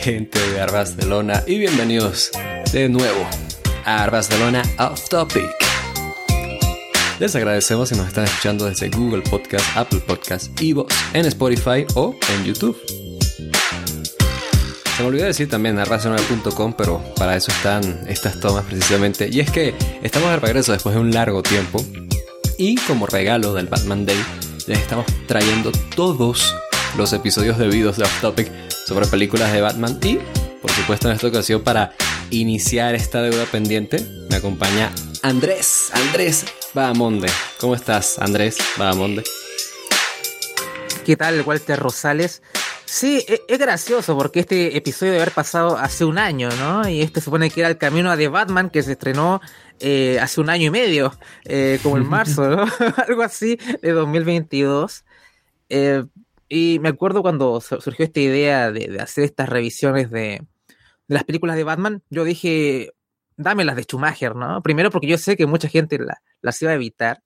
¿Qué tal, gente de Barcelona? Y bienvenidos de nuevo a Barcelona Off Topic. Les agradecemos si nos están escuchando desde Google Podcast, Apple Podcast, Evox, en Spotify o en YouTube. Se me olvidó decir también a racional.com, pero para eso están estas tomas precisamente. Y es que estamos de regreso después de un largo tiempo. Y como regalo del Batman Day, les estamos trayendo todos los episodios debidos de Off Topic sobre películas de Batman. Y, por supuesto, en esta ocasión, para iniciar esta deuda pendiente, me acompaña Andrés. Andrés Bahamonde. ¿Cómo estás, Andrés Bahamonde? ¿Qué tal, Walter Rosales? Sí, e, es, gracioso porque este episodio debe haber pasado hace un año, ¿no? Y este supone que era el camino a The Batman que se estrenó eh, hace un año y medio, eh, como en marzo, ¿no? Algo así, de 2022. Eh, y me acuerdo cuando surgió esta idea de, hacer estas revisiones de, las películas de Batman, yo dije, dame las de Schumacher, ¿no? Primero porque yo sé que mucha gente las iba a evitar,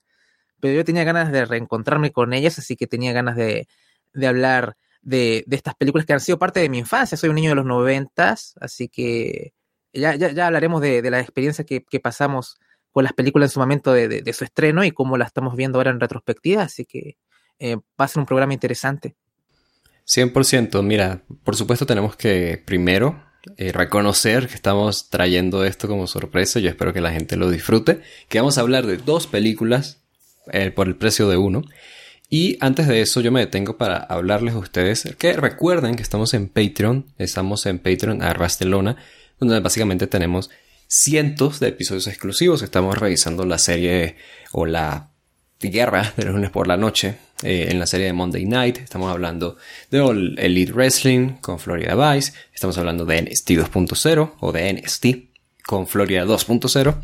pero yo tenía ganas de reencontrarme con ellas, así que tenía ganas de, de hablar de, estas películas que han sido parte de mi infancia. Soy un niño de los noventas, así que ya, ya, hablaremos de, la experiencia que, pasamos con las películas en su momento de, su estreno y cómo la estamos viendo ahora en retrospectiva, así que eh, va a ser un programa interesante. 100%, mira, por supuesto tenemos que primero eh, reconocer que estamos trayendo esto como sorpresa, yo espero que la gente lo disfrute, que vamos a hablar de dos películas eh, por el precio de uno. Y antes de eso yo me detengo para hablarles a ustedes que recuerden que estamos en Patreon, estamos en Patreon a Rastelona, donde básicamente tenemos cientos de episodios exclusivos, estamos revisando la serie o la guerra de lunes por la noche eh, en la serie de Monday Night, estamos hablando de Elite Wrestling con Florida Vice, estamos hablando de NXT 2.0 o de NXT con Florida 2.0.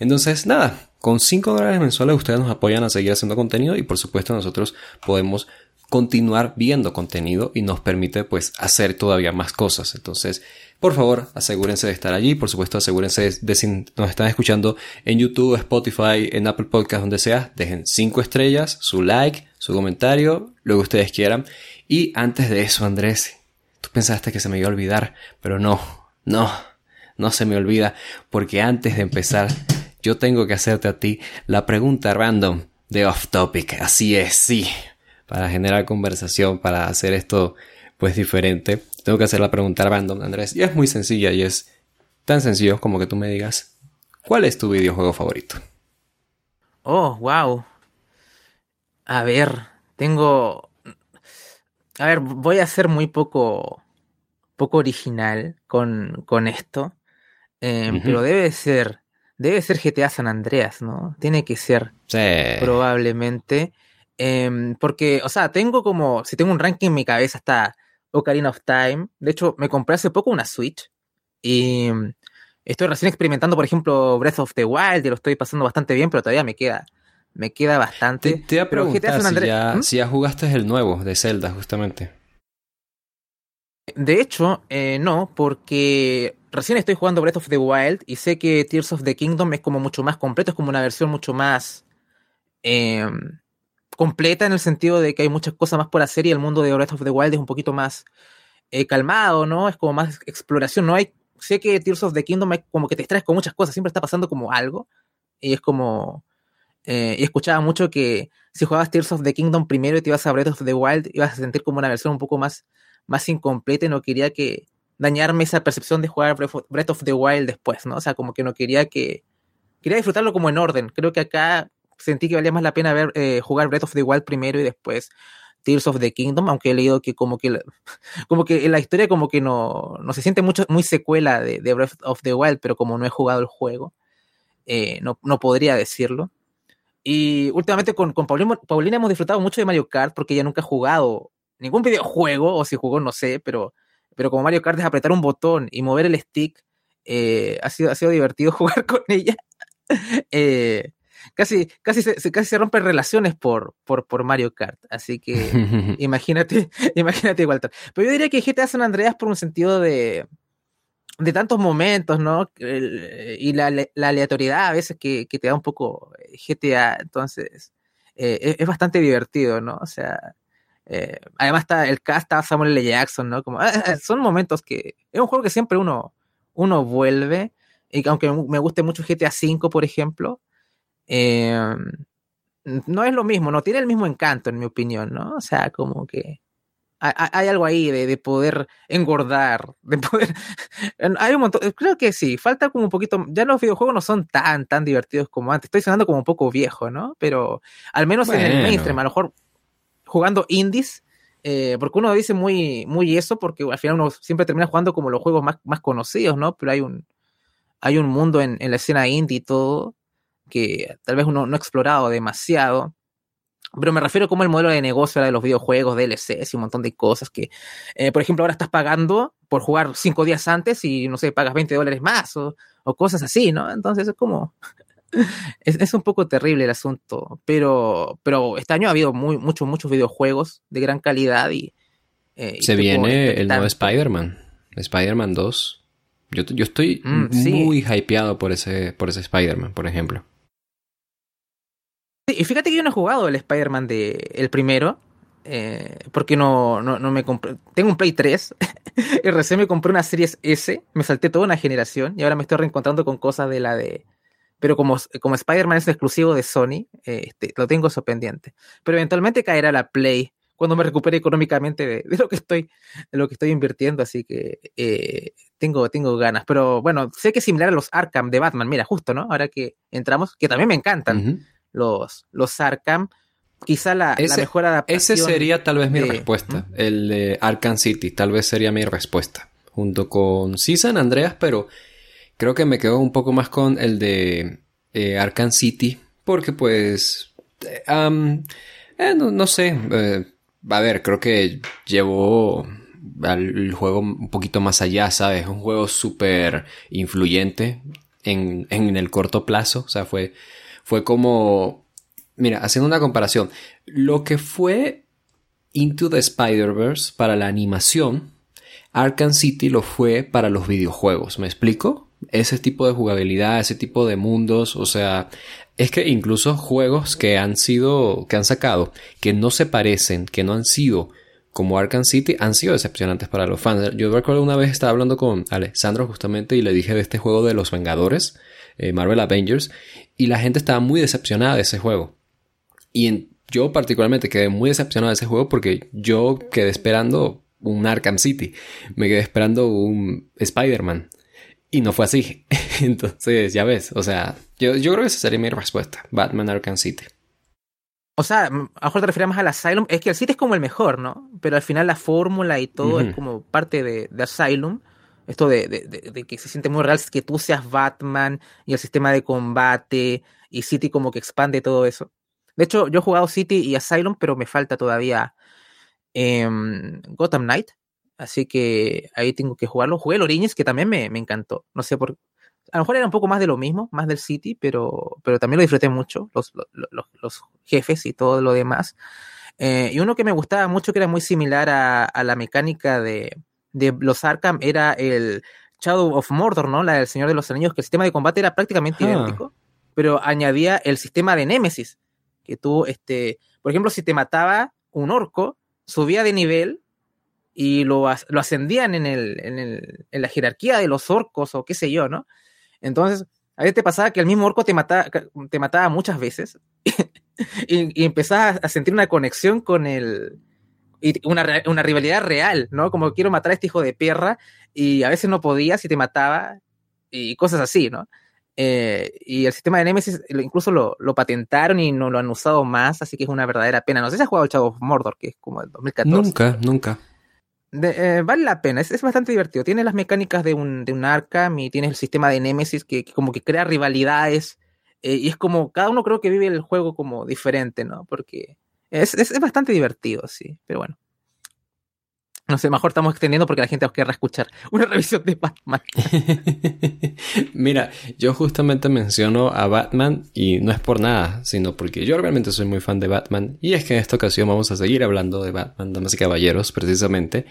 Entonces, nada, con 5 dólares mensuales ustedes nos apoyan a seguir haciendo contenido y por supuesto nosotros podemos continuar viendo contenido y nos permite pues hacer todavía más cosas. Entonces, por favor, asegúrense de estar allí. Por supuesto, asegúrense de si nos están escuchando en YouTube, Spotify, en Apple Podcast, donde sea. Dejen 5 estrellas, su like, su comentario, lo que ustedes quieran. Y antes de eso, Andrés, tú pensaste que se me iba a olvidar, pero no, no, no se me olvida, porque antes de empezar yo tengo que hacerte a ti la pregunta random de off topic. Así es, sí. Para generar conversación, para hacer esto pues diferente, tengo que hacer la pregunta random, Andrés. Y es muy sencilla y es tan sencillo como que tú me digas, ¿cuál es tu videojuego favorito? Oh, wow. A ver, tengo... A ver, voy a ser muy poco, poco original con, con esto, eh, pero debe ser Debe ser GTA San Andreas, ¿no? Tiene que ser. Sí. Probablemente. Em, porque, o sea, tengo como. Si tengo un ranking en mi cabeza, está Ocarina of Time. De hecho, me compré hace poco una Switch. Y em, estoy recién experimentando, por ejemplo, Breath of the Wild. Y lo estoy pasando bastante bien, pero todavía me queda. Me queda bastante. Te, pero GTA San Andreas, ¿Mm? si, ya, jugaste el nuevo de Zelda, justamente. De hecho, eh, no, porque recién estoy jugando Breath of the Wild y sé que Tears of the Kingdom es como mucho más completo, es como una versión mucho más em, completa en el sentido de que hay muchas cosas más por hacer y el mundo de Breath of the Wild es un poquito más eh, calmado, ¿no? Es como más exploración, no hay... Sé que Tears of the Kingdom es como que te extraes con muchas cosas, siempre está pasando como algo y es como... Eh, y escuchaba mucho que si jugabas Tears of the Kingdom primero y te ibas a Breath of the Wild, ibas a sentir como una versión un poco más, más incompleta y no quería que, dañarme esa percepción de jugar Breath of the Wild después, ¿no? O sea, como que no quería que... Quería disfrutarlo como en orden. Creo que acá sentí que valía más la pena ver, eh, jugar Breath of the Wild primero y después Tears of the Kingdom, aunque he leído que como que como que en la historia como que no, no se siente mucho, muy secuela de, Breath of the Wild, pero como no he jugado el juego, eh, no, no, podría decirlo. Y últimamente con, con Paulina, hemos disfrutado mucho de Mario Kart porque ella nunca ha jugado ningún videojuego, o si jugó no sé, pero pero como Mario Kart es apretar un botón y mover el stick, eh, ha, sido, ha sido divertido jugar con ella. Eh, casi, casi, se, casi se rompen relaciones por, por, por Mario Kart. Así que imagínate, imagínate Walter. Pero yo diría que GTA San Andreas por un sentido de, de tantos momentos, ¿no? y la, aleatoriedad a veces que, te da un poco GTA, entonces eh, es, bastante divertido, ¿no? O sea, Eh, además está el cast, está Samuel L. Jackson, ¿no? Como, son momentos que... Es un juego que siempre uno, uno vuelve, y aunque me guste mucho GTA V, por ejemplo, eh, no es lo mismo, no tiene el mismo encanto, en mi opinión, ¿no? O sea, como que hay, algo ahí de, poder engordar, de poder... hay un montón, creo que sí, falta como un poquito, ya los videojuegos no son tan, tan divertidos como antes, estoy sonando como un poco viejo, ¿no? Pero al menos en el mainstream, a lo mejor jugando indies, eh, porque uno dice muy, muy eso, porque al final uno siempre termina jugando como los juegos más, más conocidos, ¿no? Pero hay un, hay un mundo en, en la escena indie y todo que tal vez uno no ha explorado demasiado. Pero me refiero como el modelo de negocio de los videojuegos, DLCs y un montón de cosas que, eh, por ejemplo, ahora estás pagando por jugar cinco días antes y, no sé, pagas 20 dólares más o, cosas así, ¿no? Entonces es como... es, un poco terrible el asunto, pero, pero este año ha habido muy, muchos, muchos videojuegos de gran calidad y... Eh, Se viene el nuevo Spider-Man, Spider-Man 2. Yo, yo estoy mm, muy hypeado por ese, por ese Spider-Man, por ejemplo y fíjate que yo no he jugado el Spider-Man de el primero. Eh, porque no, no, me compré. Tengo un Play 3. y recién me compré una Series S. Me salté toda una generación. Y ahora me estoy reencontrando con cosas de la de. Pero como, como Spider-Man es exclusivo de Sony, eh, este, lo tengo eso pendiente. Pero eventualmente caerá la Play cuando me recupere económicamente de, lo que estoy de lo que estoy invirtiendo así que eh, tengo tengo ganas pero bueno sé que es similar a los Arkham de Batman mira justo no ahora que entramos que también me encantan los, los Arkham. Quizá la, mejor adaptación. Ese sería tal vez mi respuesta. El de Arkham City, tal vez sería mi respuesta. Junto con sí San Andreas, pero creo que me quedo un poco más con el de eh, Arkham City. Porque pues... Eh, eh, no, sé. a ver, creo que llevó al juego un poquito más allá, ¿sabes? Es un juego súper influyente en, en el corto plazo. O sea, fue fue como, mira, haciendo una comparación, lo que fue Into the Spider-Verse para la animación, Arkham City lo fue para los videojuegos, ¿me explico? Ese tipo de jugabilidad, ese tipo de mundos, o sea, es que incluso juegos que han sido, que han sacado, que no se parecen, que no han sido como Arkham City, han sido decepcionantes para los fans. Yo recuerdo una vez estaba hablando con Alessandro justamente y le dije de este juego de los Vengadores, eh, Marvel Avengers, y la gente estaba muy decepcionada de ese juego. Y yo particularmente quedé muy decepcionado de ese juego porque yo quedé esperando un Arkham City, me quedé esperando un Spider-Man. Y no fue así. Entonces, ya ves, o sea, yo, yo creo que esa sería mi respuesta. Batman Arkham City. O sea, a lo mejor te refieres más al Asylum. Es que el City es como el mejor, ¿no? Pero al final la fórmula y todo es como parte de, de Asylum esto de, de, que se siente muy real que tú seas Batman y el sistema de combate y City como que expande todo eso. De hecho, yo he jugado City y Asylum, pero me falta todavía em, Gotham Knight. Así que ahí tengo que jugarlo. Jugué el Origins, que también me, encantó. No sé por A lo mejor era un poco más de lo mismo, más del City, pero, pero también lo disfruté mucho. Los, los, jefes y todo lo demás. Eh, y uno que me gustaba mucho, que era muy similar a la mecánica de, de los Arkham era el Shadow of Mordor, ¿no? La del Señor de los Anillos, que el sistema de combate era prácticamente ah. idéntico, pero añadía el sistema de Némesis, que tú, este, por ejemplo, si te mataba un orco, subía de nivel y lo, lo ascendían en, el, en, el, en la jerarquía de los orcos o qué sé yo, ¿no? Entonces, a veces te pasaba que el mismo orco te mataba, te mataba muchas veces y, y empezabas a sentir una conexión con el, y una, una, rivalidad real, ¿no? Como quiero matar a este hijo de perra y a veces no podía si te mataba y cosas así, ¿no? Eh, y el sistema de Nemesis incluso lo, lo, patentaron y no lo han usado más, así que es una verdadera pena. No sé si has jugado el Chavo of Mordor, que es como el 2014. Nunca, nunca. Eh, vale la pena, es, es, bastante divertido. Tiene las mecánicas de un, de un Arkham y tienes el sistema de Nemesis que, como que crea rivalidades. Eh, y es como, cada uno creo que vive el juego como diferente, ¿no? Porque es, es, bastante divertido, sí, pero bueno. No sé, mejor estamos extendiendo porque la gente os querrá escuchar una revisión de Batman. Mira, yo justamente menciono a Batman y no es por nada, sino porque yo realmente soy muy fan de Batman. Y es que en esta ocasión vamos a seguir hablando de Batman, damas y caballeros, precisamente.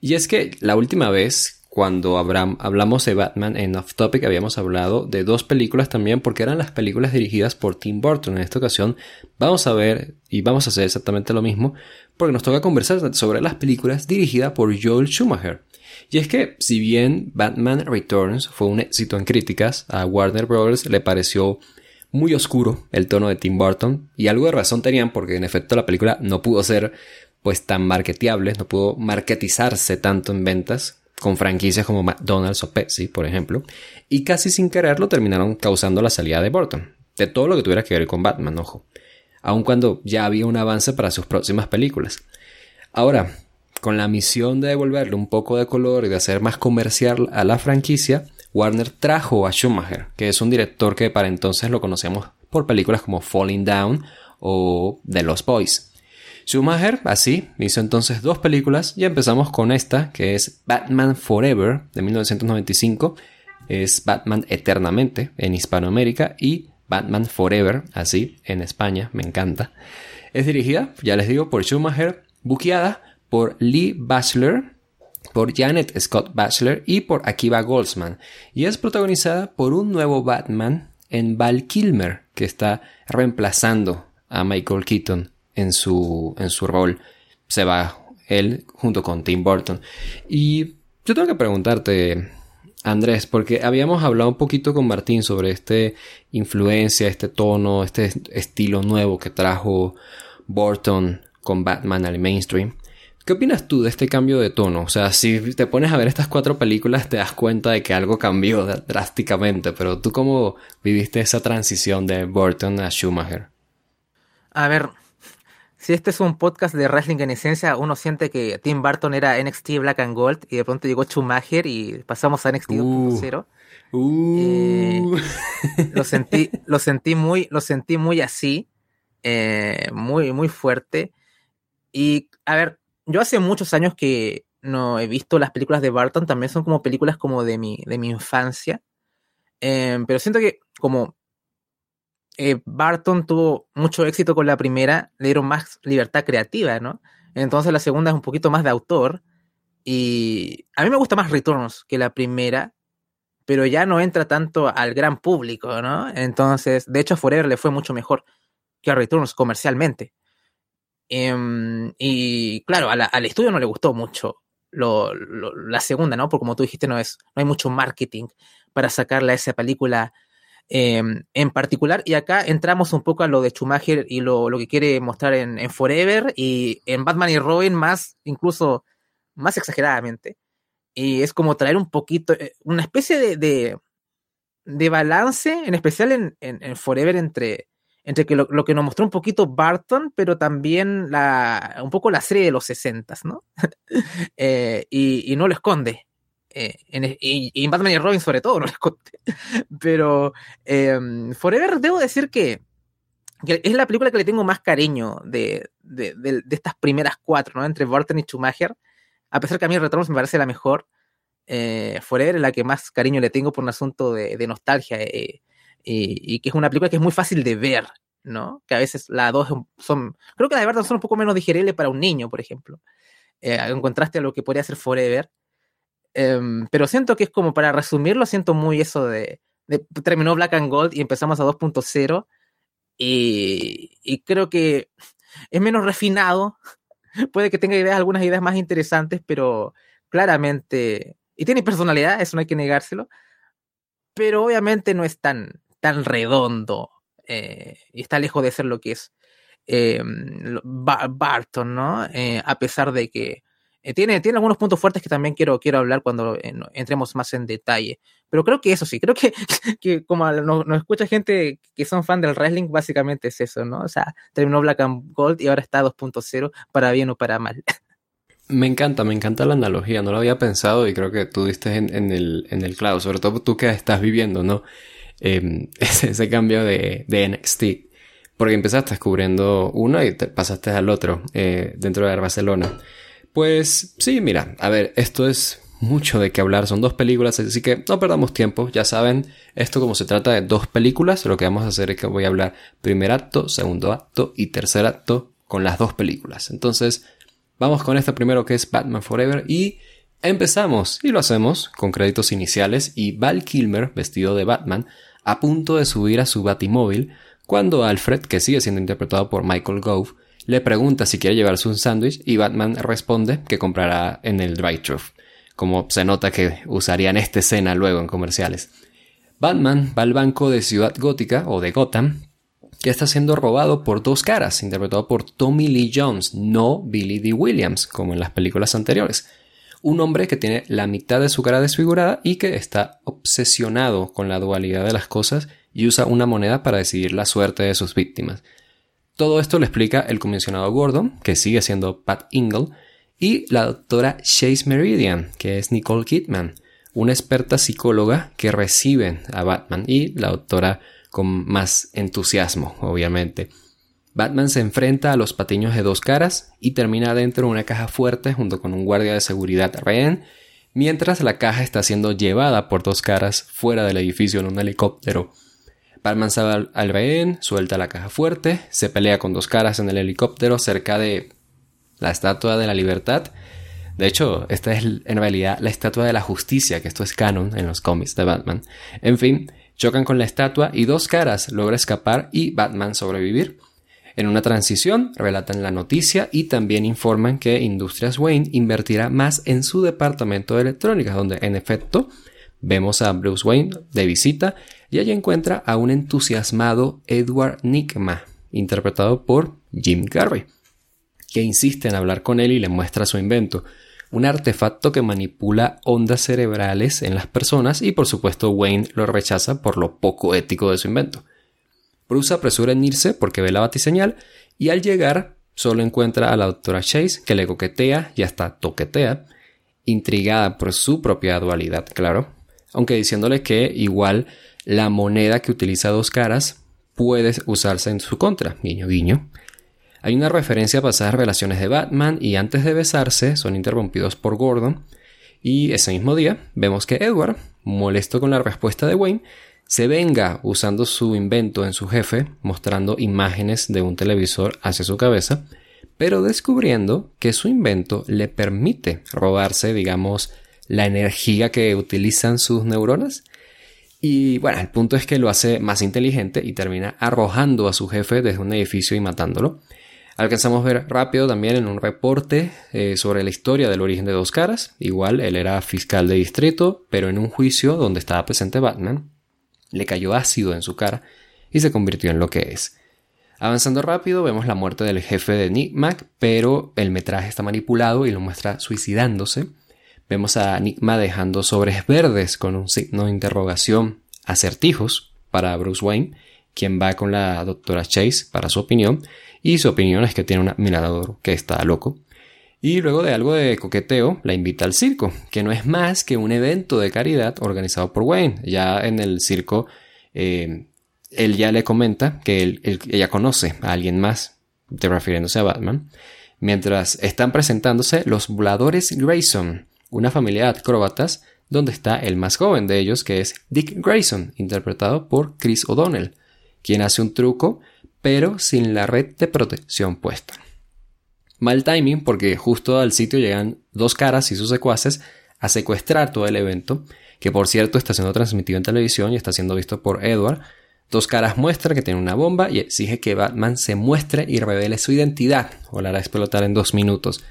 Y es que la última vez, cuando hablamos de Batman en Off Topic habíamos hablado de dos películas también porque eran las películas dirigidas por Tim Burton. En esta ocasión vamos a ver y vamos a hacer exactamente lo mismo porque nos toca conversar sobre las películas dirigidas por Joel Schumacher. Y es que si bien Batman Returns fue un éxito en críticas, a Warner Bros. le pareció muy oscuro el tono de Tim Burton y algo de razón tenían porque en efecto la película no pudo ser pues tan marketeable, no pudo marketizarse tanto en ventas con franquicias como McDonald's o Pepsi, por ejemplo, y casi sin quererlo terminaron causando la salida de Burton, de todo lo que tuviera que ver con Batman, ojo, aun cuando ya había un avance para sus próximas películas. Ahora, con la misión de devolverle un poco de color y de hacer más comercial a la franquicia, Warner trajo a Schumacher, que es un director que para entonces lo conocíamos por películas como Falling Down o The Lost Boys. Schumacher, así, hizo entonces dos películas y empezamos con esta, que es Batman Forever de 1995, es Batman Eternamente en Hispanoamérica y Batman Forever, así, en España, me encanta. Es dirigida, ya les digo, por Schumacher, buqueada por Lee Bachelor, por Janet Scott Bachelor y por Akiva Goldsman, y es protagonizada por un nuevo Batman en Val Kilmer, que está reemplazando a Michael Keaton en su, en su rol. Se va él junto con Tim Burton. Y yo tengo que preguntarte, Andrés, porque habíamos hablado un poquito con Martín sobre este influencia, este tono, este estilo nuevo que trajo Burton con Batman al mainstream. ¿Qué opinas tú de este cambio de tono? O sea, si te pones a ver estas cuatro películas te das cuenta de que algo cambió drásticamente, pero tú cómo viviste esa transición de Burton a Schumacher? A ver, si este es un podcast de wrestling en esencia, uno siente que Tim Burton era NXT Black and Gold y de pronto llegó Schumacher y pasamos a NXT 2.0. Uh, uh. eh, lo sentí, lo sentí muy, lo sentí muy así, eh, muy, muy fuerte. Y a ver, yo hace muchos años que no he visto las películas de Burton, también son como películas como de mi, de mi infancia. Eh, pero siento que como eh, Barton tuvo mucho éxito con la primera, le dieron más libertad creativa, ¿no? Entonces la segunda es un poquito más de autor. Y a mí me gusta más Returns que la primera, pero ya no entra tanto al gran público, ¿no? Entonces, de hecho, a Forever le fue mucho mejor que a Returns comercialmente. Em, y claro, al estudio no le gustó mucho la segunda, ¿no? Porque como tú dijiste, no, es, no hay mucho marketing para sacarle a esa película Em, en particular. Y acá entramos un poco a lo de Schumacher y lo, que quiere mostrar en, Forever y en Batman y Robin más, incluso más exageradamente. Y es como traer un poquito, eh, una especie de, de, balance, en especial en, en, Forever, entre, entre que lo, que nos mostró un poquito Barton, pero también la, un poco la serie de los 60, ¿no? Eh, y, y, no lo esconde. Eh, en, y, Batman y Robin sobre todo, no les conté. Pero em, Forever debo decir que, es la película que le tengo más cariño de, estas primeras cuatro, ¿no? Entre Burton y Schumacher. A pesar que a mí Returns me parece la mejor. Eh, Forever es la que más cariño le tengo por un asunto de, nostalgia. Eh, y, que es una película que es muy fácil de ver, ¿no? Que a veces las dos son. Creo que la de verdad son un poco menos digeribles para un niño, por ejemplo. en contraste a lo que podría ser Forever. Em, pero siento que es como para resumirlo, siento muy eso de, terminó Black and Gold y empezamos a 2.0 y, y, creo que es menos refinado, puede que tenga ideas, algunas ideas más interesantes, pero claramente, y tiene personalidad, eso no hay que negárselo, pero obviamente no es tan, tan redondo eh, y está lejos de ser lo que es eh, Barton, ¿no? Eh, a pesar de que eh, tiene, tiene algunos puntos fuertes que también quiero, quiero hablar cuando eh, entremos más en detalle. Pero creo que eso sí, creo que, que como nos, escucha gente que son fan del wrestling, básicamente es eso, ¿no? O sea, terminó Black and Gold y ahora está 2.0, para bien o para mal. Me encanta, me encanta la analogía, no lo había pensado y creo que tú diste en, el, en el clavo, sobre todo tú que estás viviendo, ¿no? Em, ese, cambio de, de NXT porque empezaste descubriendo uno y te pasaste al otro eh, dentro de Barcelona. Pues sí, mira, a ver, esto es mucho de qué hablar, son dos películas, así que no perdamos tiempo, ya saben, esto como se trata de dos películas, lo que vamos a hacer es que voy a hablar primer acto, segundo acto y tercer acto con las dos películas. Entonces, vamos con esta primero que es Batman Forever y Empezamos y lo hacemos con créditos iniciales y Val Kilmer, vestido de Batman, a punto de subir a su batimóvil cuando Alfred, que sigue siendo interpretado por Michael Gove, le pregunta si quiere llevarse un sándwich y Batman responde que comprará en el drive-thru, como se nota que usarían esta escena luego en comerciales. Batman va al banco de Ciudad Gótica o de Gotham, que está siendo robado por dos caras, interpretado por Tommy Lee Jones, no Billy D. Williams, como en las películas anteriores un hombre que tiene la mitad de su cara desfigurada y que está obsesionado con la dualidad de las cosas y usa una moneda para decidir la suerte de sus víctimas. Todo esto lo explica el comisionado Gordon, que sigue siendo Pat Ingle, y la doctora Chase Meridian, que es Nicole Kidman, una experta psicóloga que recibe a Batman y la doctora con más entusiasmo, obviamente. Batman se enfrenta a los patiños de dos caras y termina dentro de una caja fuerte junto con un guardia de seguridad rehén, mientras la caja está siendo llevada por dos caras fuera del edificio en un helicóptero. Batman sale al rehén, suelta la caja fuerte, se pelea con dos caras en el helicóptero cerca de la Estatua de la Libertad. De hecho, esta es en realidad la Estatua de la Justicia, que esto es canon en los cómics de Batman. En fin, chocan con la estatua y dos caras logra escapar y Batman sobrevivir. En una transición, relatan la noticia y también informan que Industrias Wayne invertirá más en su departamento de electrónica, donde en efecto vemos a Bruce Wayne de visita y allí encuentra a un entusiasmado Edward Nickma, interpretado por Jim Carrey, que insiste en hablar con él y le muestra su invento, un artefacto que manipula ondas cerebrales en las personas y por supuesto Wayne lo rechaza por lo poco ético de su invento. Bruce apresura en irse porque ve la batiseñal y al llegar solo encuentra a la doctora Chase que le coquetea y hasta toquetea, intrigada por su propia dualidad, claro, aunque diciéndole que igual la moneda que utiliza dos caras puede usarse en su contra, guiño guiño. Hay una referencia a pasadas relaciones de Batman y antes de besarse son interrumpidos por Gordon y ese mismo día vemos que Edward, molesto con la respuesta de Wayne, se venga usando su invento en su jefe, mostrando imágenes de un televisor hacia su cabeza, pero descubriendo que su invento le permite robarse, digamos, la energía que utilizan sus neuronas. Y bueno, el punto es que lo hace más inteligente y termina arrojando a su jefe desde un edificio y matándolo. Alcanzamos a ver rápido también en un reporte eh, sobre la historia del origen de Dos Caras. Igual, él era fiscal de distrito, pero en un juicio donde estaba presente Batman, le cayó ácido en su cara y se convirtió en lo que es. Avanzando rápido, vemos la muerte del jefe de Nick Mac, pero el metraje está manipulado y lo muestra suicidándose. Vemos a Enigma dejando sobres verdes con un signo de interrogación acertijos para Bruce Wayne, quien va con la doctora Chase para su opinión, y su opinión es que tiene un admirador que está loco. Y luego de algo de coqueteo, la invita al circo, que no es más que un evento de caridad organizado por Wayne. Ya en el circo, eh, él ya le comenta que ella conoce a alguien más, refiriéndose a Batman. Mientras están presentándose los voladores Grayson, una familia de acróbatas donde está el más joven de ellos, que es Dick Grayson, interpretado por Chris O'Donnell, quien hace un truco, pero sin la red de protección puesta. Mal timing porque justo al sitio llegan dos caras y sus secuaces a secuestrar todo el evento, que por cierto está siendo transmitido en televisión y está siendo visto por Edward. Dos caras muestra que tiene una bomba y exige que Batman se muestre y revele su identidad o la hará explotar en dos minutos.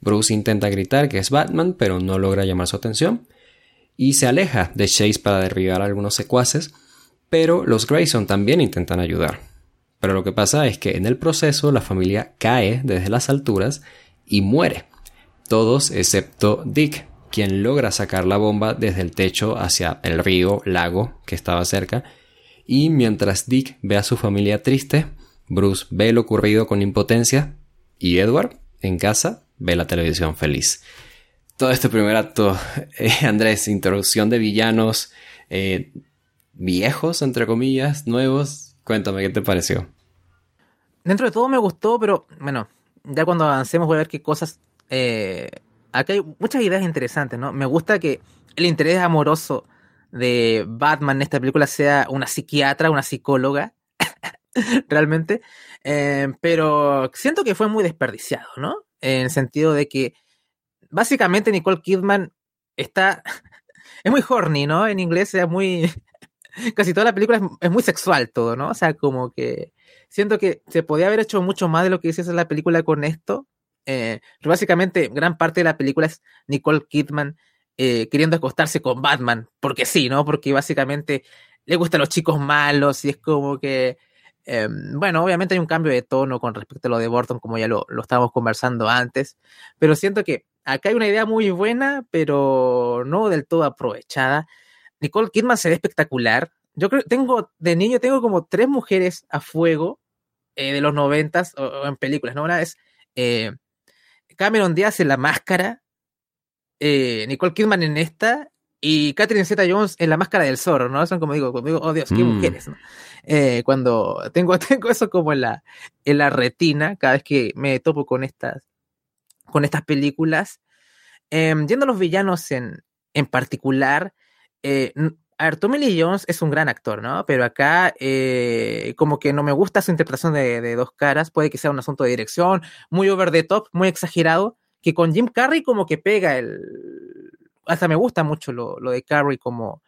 Bruce intenta gritar que es Batman, pero no logra llamar su atención y se aleja de Chase para derribar a algunos secuaces, pero los Grayson también intentan ayudar. Pero lo que pasa es que en el proceso la familia cae desde las alturas y muere. Todos excepto Dick, quien logra sacar la bomba desde el techo hacia el río, lago que estaba cerca. Y mientras Dick ve a su familia triste, Bruce ve lo ocurrido con impotencia y Edward, en casa, ve la televisión feliz. Todo este primer acto, eh, Andrés, introducción de villanos eh, viejos, entre comillas, nuevos, Cuéntame, ¿qué te pareció? Dentro de todo me gustó, pero bueno, ya cuando avancemos voy a ver qué cosas... Eh, acá hay muchas ideas interesantes, ¿no? Me gusta que el interés amoroso de Batman en esta película sea una psiquiatra, una psicóloga, realmente, eh, pero siento que fue muy desperdiciado, ¿no? En el sentido de que básicamente Nicole Kidman está, es muy horny, ¿no? En inglés es muy, casi toda la película es, muy sexual todo, ¿no? O sea, como que siento que se podía haber hecho mucho más de lo que hiciese la película con esto. Eh, pero básicamente, gran parte de la película es Nicole Kidman eh, queriendo acostarse con Batman, porque sí, ¿no? Porque básicamente le gustan los chicos malos y es como que, em, bueno, obviamente hay un cambio de tono con respecto a lo de Burton, como ya lo, lo estábamos conversando antes, pero siento que acá hay una idea muy buena, pero no del todo aprovechada. Nicole Kidman se ve espectacular. Yo creo, tengo, de niño tengo como tres mujeres a fuego eh, de los noventas o, en películas, ¿no? Una es eh, Cameron Díaz en La Máscara, eh, Nicole Kidman en esta y Catherine Zeta Jones en La Máscara del Zorro, ¿no? Son como digo, como digo, oh Dios, qué mm. mujeres, ¿no? cuando tengo, tengo eso como en la, en la retina cada vez que me topo con estas, con estas películas. Em, yendo a los villanos en, en particular, eh, a ver, Tommy Lee Jones es un gran actor, ¿no? Pero acá, eh, como que no me gusta su interpretación de, dos caras. Puede que sea un asunto de dirección, muy over the top, muy exagerado. Que con Jim Carrey, como que pega el. Hasta me gusta mucho lo, lo de Carrey como,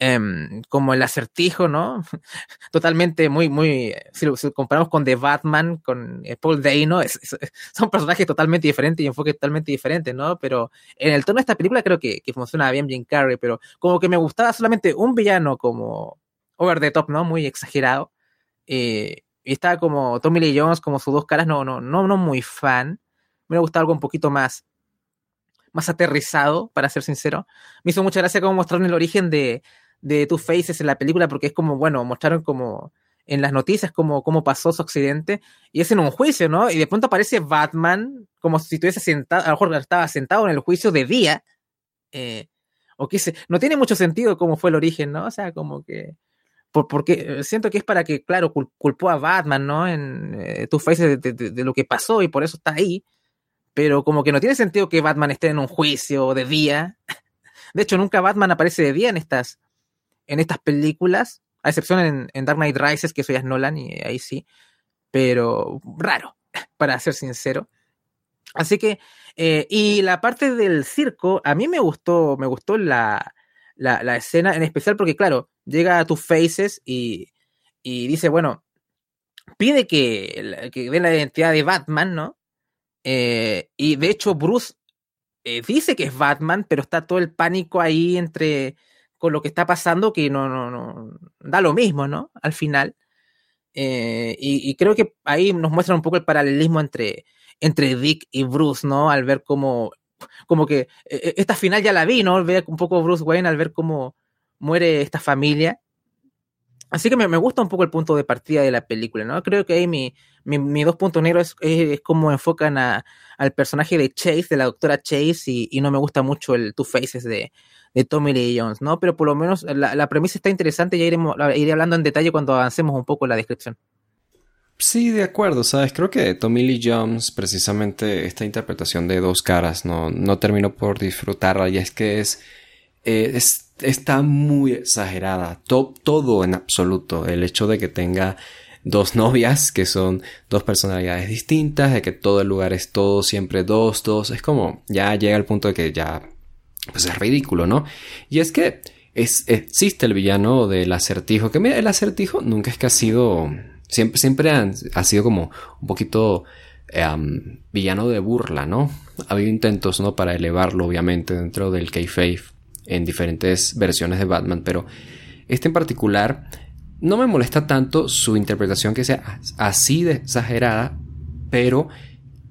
Em, como el acertijo, ¿no? Totalmente muy, muy, si lo, comparamos con The Batman, con eh, Paul Dano, son personajes totalmente diferentes y enfoques totalmente diferentes, ¿no? Pero en el tono de esta película creo que, funciona bien Jim Carrey, pero como que me gustaba solamente un villano como over the top, ¿no? Muy exagerado. Eh, y estaba como Tommy Lee Jones, como sus dos caras, no, no, no, no muy fan. Me gustado algo un poquito más más aterrizado, para ser sincero. Me hizo mucha gracia como mostraron el origen de, de Two Faces en la película porque es como, bueno, mostraron como en las noticias cómo, cómo pasó su accidente y es en un juicio, ¿no? Y de pronto aparece Batman como si estuviese sentado, a lo mejor estaba sentado en el juicio de día. Eh, o qué sé, no tiene mucho sentido cómo fue el origen, ¿no? O sea, como que... Por, porque siento que es para que, claro, culpó a Batman, ¿no? En eh, Two Faces de, lo que pasó y por eso está ahí. Pero como que no tiene sentido que Batman esté en un juicio de día. De hecho, nunca Batman aparece de día en estas, en estas películas, a excepción en, Dark Knight Rises, que eso ya es Nolan y ahí sí, pero raro, para ser sincero. Así que, eh, y la parte del circo, a mí me gustó, me gustó la, la, escena, en especial porque, claro, llega a tus faces y, y dice, bueno, pide que, que den la identidad de Batman, ¿no? Eh, y de hecho, Bruce eh, dice que es Batman, pero está todo el pánico ahí entre con lo que está pasando que no, no, no da lo mismo, ¿no? Al final. Eh, y, creo que ahí nos muestra un poco el paralelismo entre, entre Dick y Bruce, ¿no? Al ver cómo, como que esta final ya la vi, ¿no? Ver un poco Bruce Wayne al ver cómo muere esta familia. Así que me, me, gusta un poco el punto de partida de la película, ¿no? Creo que ahí mi, mi, dos puntos negros es, cómo enfocan a, al personaje de Chase, de la doctora Chase, y, no me gusta mucho el Two Faces de, de Tommy Lee Jones, ¿no? Pero por lo menos la, premisa está interesante, ya iremos, iré hablando en detalle cuando avancemos un poco la descripción. Sí, de acuerdo, sabes, creo que Tommy Lee Jones, precisamente esta interpretación de dos caras, no, no termino por disfrutarla, y es que es, eh, es está muy exagerada, todo en absoluto, el hecho de que tenga dos novias que son dos personalidades distintas, de que todo el lugar es todo, siempre dos, dos, es como ya llega el punto de que ya pues es ridículo, ¿no? Y es que es, existe el villano del acertijo, que mira, el acertijo nunca es que ha sido, siempre, siempre ha, sido como un poquito villano de burla, ¿no? Ha habido intentos, ¿no? Para elevarlo, obviamente, dentro del kayfabe en diferentes versiones de Batman, pero este en particular no me molesta tanto su interpretación que sea así de exagerada, pero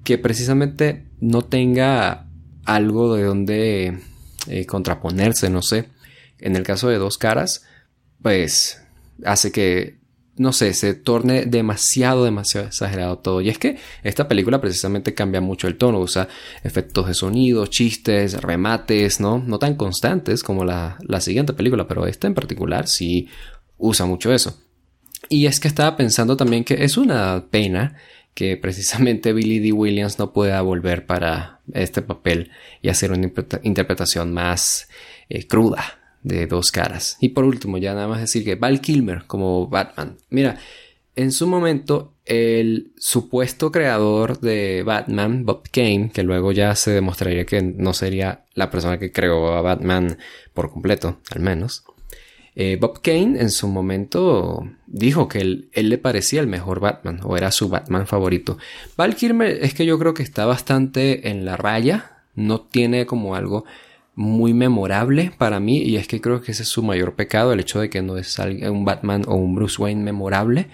que precisamente no tenga algo de donde eh, contraponerse, no sé. En el caso de dos caras, pues hace que, no sé, se torne demasiado, demasiado exagerado todo. Y es que esta película precisamente cambia mucho el tono, usa efectos de sonido, chistes, remates, ¿no? No tan constantes como la, la siguiente película, pero esta en particular sí usa mucho eso. Y es que estaba pensando también que es una pena que precisamente Billy D. Williams no pueda volver para este papel y hacer una interpretación más eh, cruda de dos caras. Y por último, ya nada más decir que Val Kilmer como Batman. Mira, en su momento, el supuesto creador de Batman, Bob Kane, que luego ya se demostraría que no sería la persona que creó a Batman por completo, al menos. Eh, Bob Kane en su momento dijo que él, le parecía el mejor Batman o era su Batman favorito. Val Kilmer es que yo creo que está bastante en la raya, no tiene como algo muy memorable para mí y es que creo que ese es su mayor pecado, el hecho de que no es un Batman o un Bruce Wayne memorable,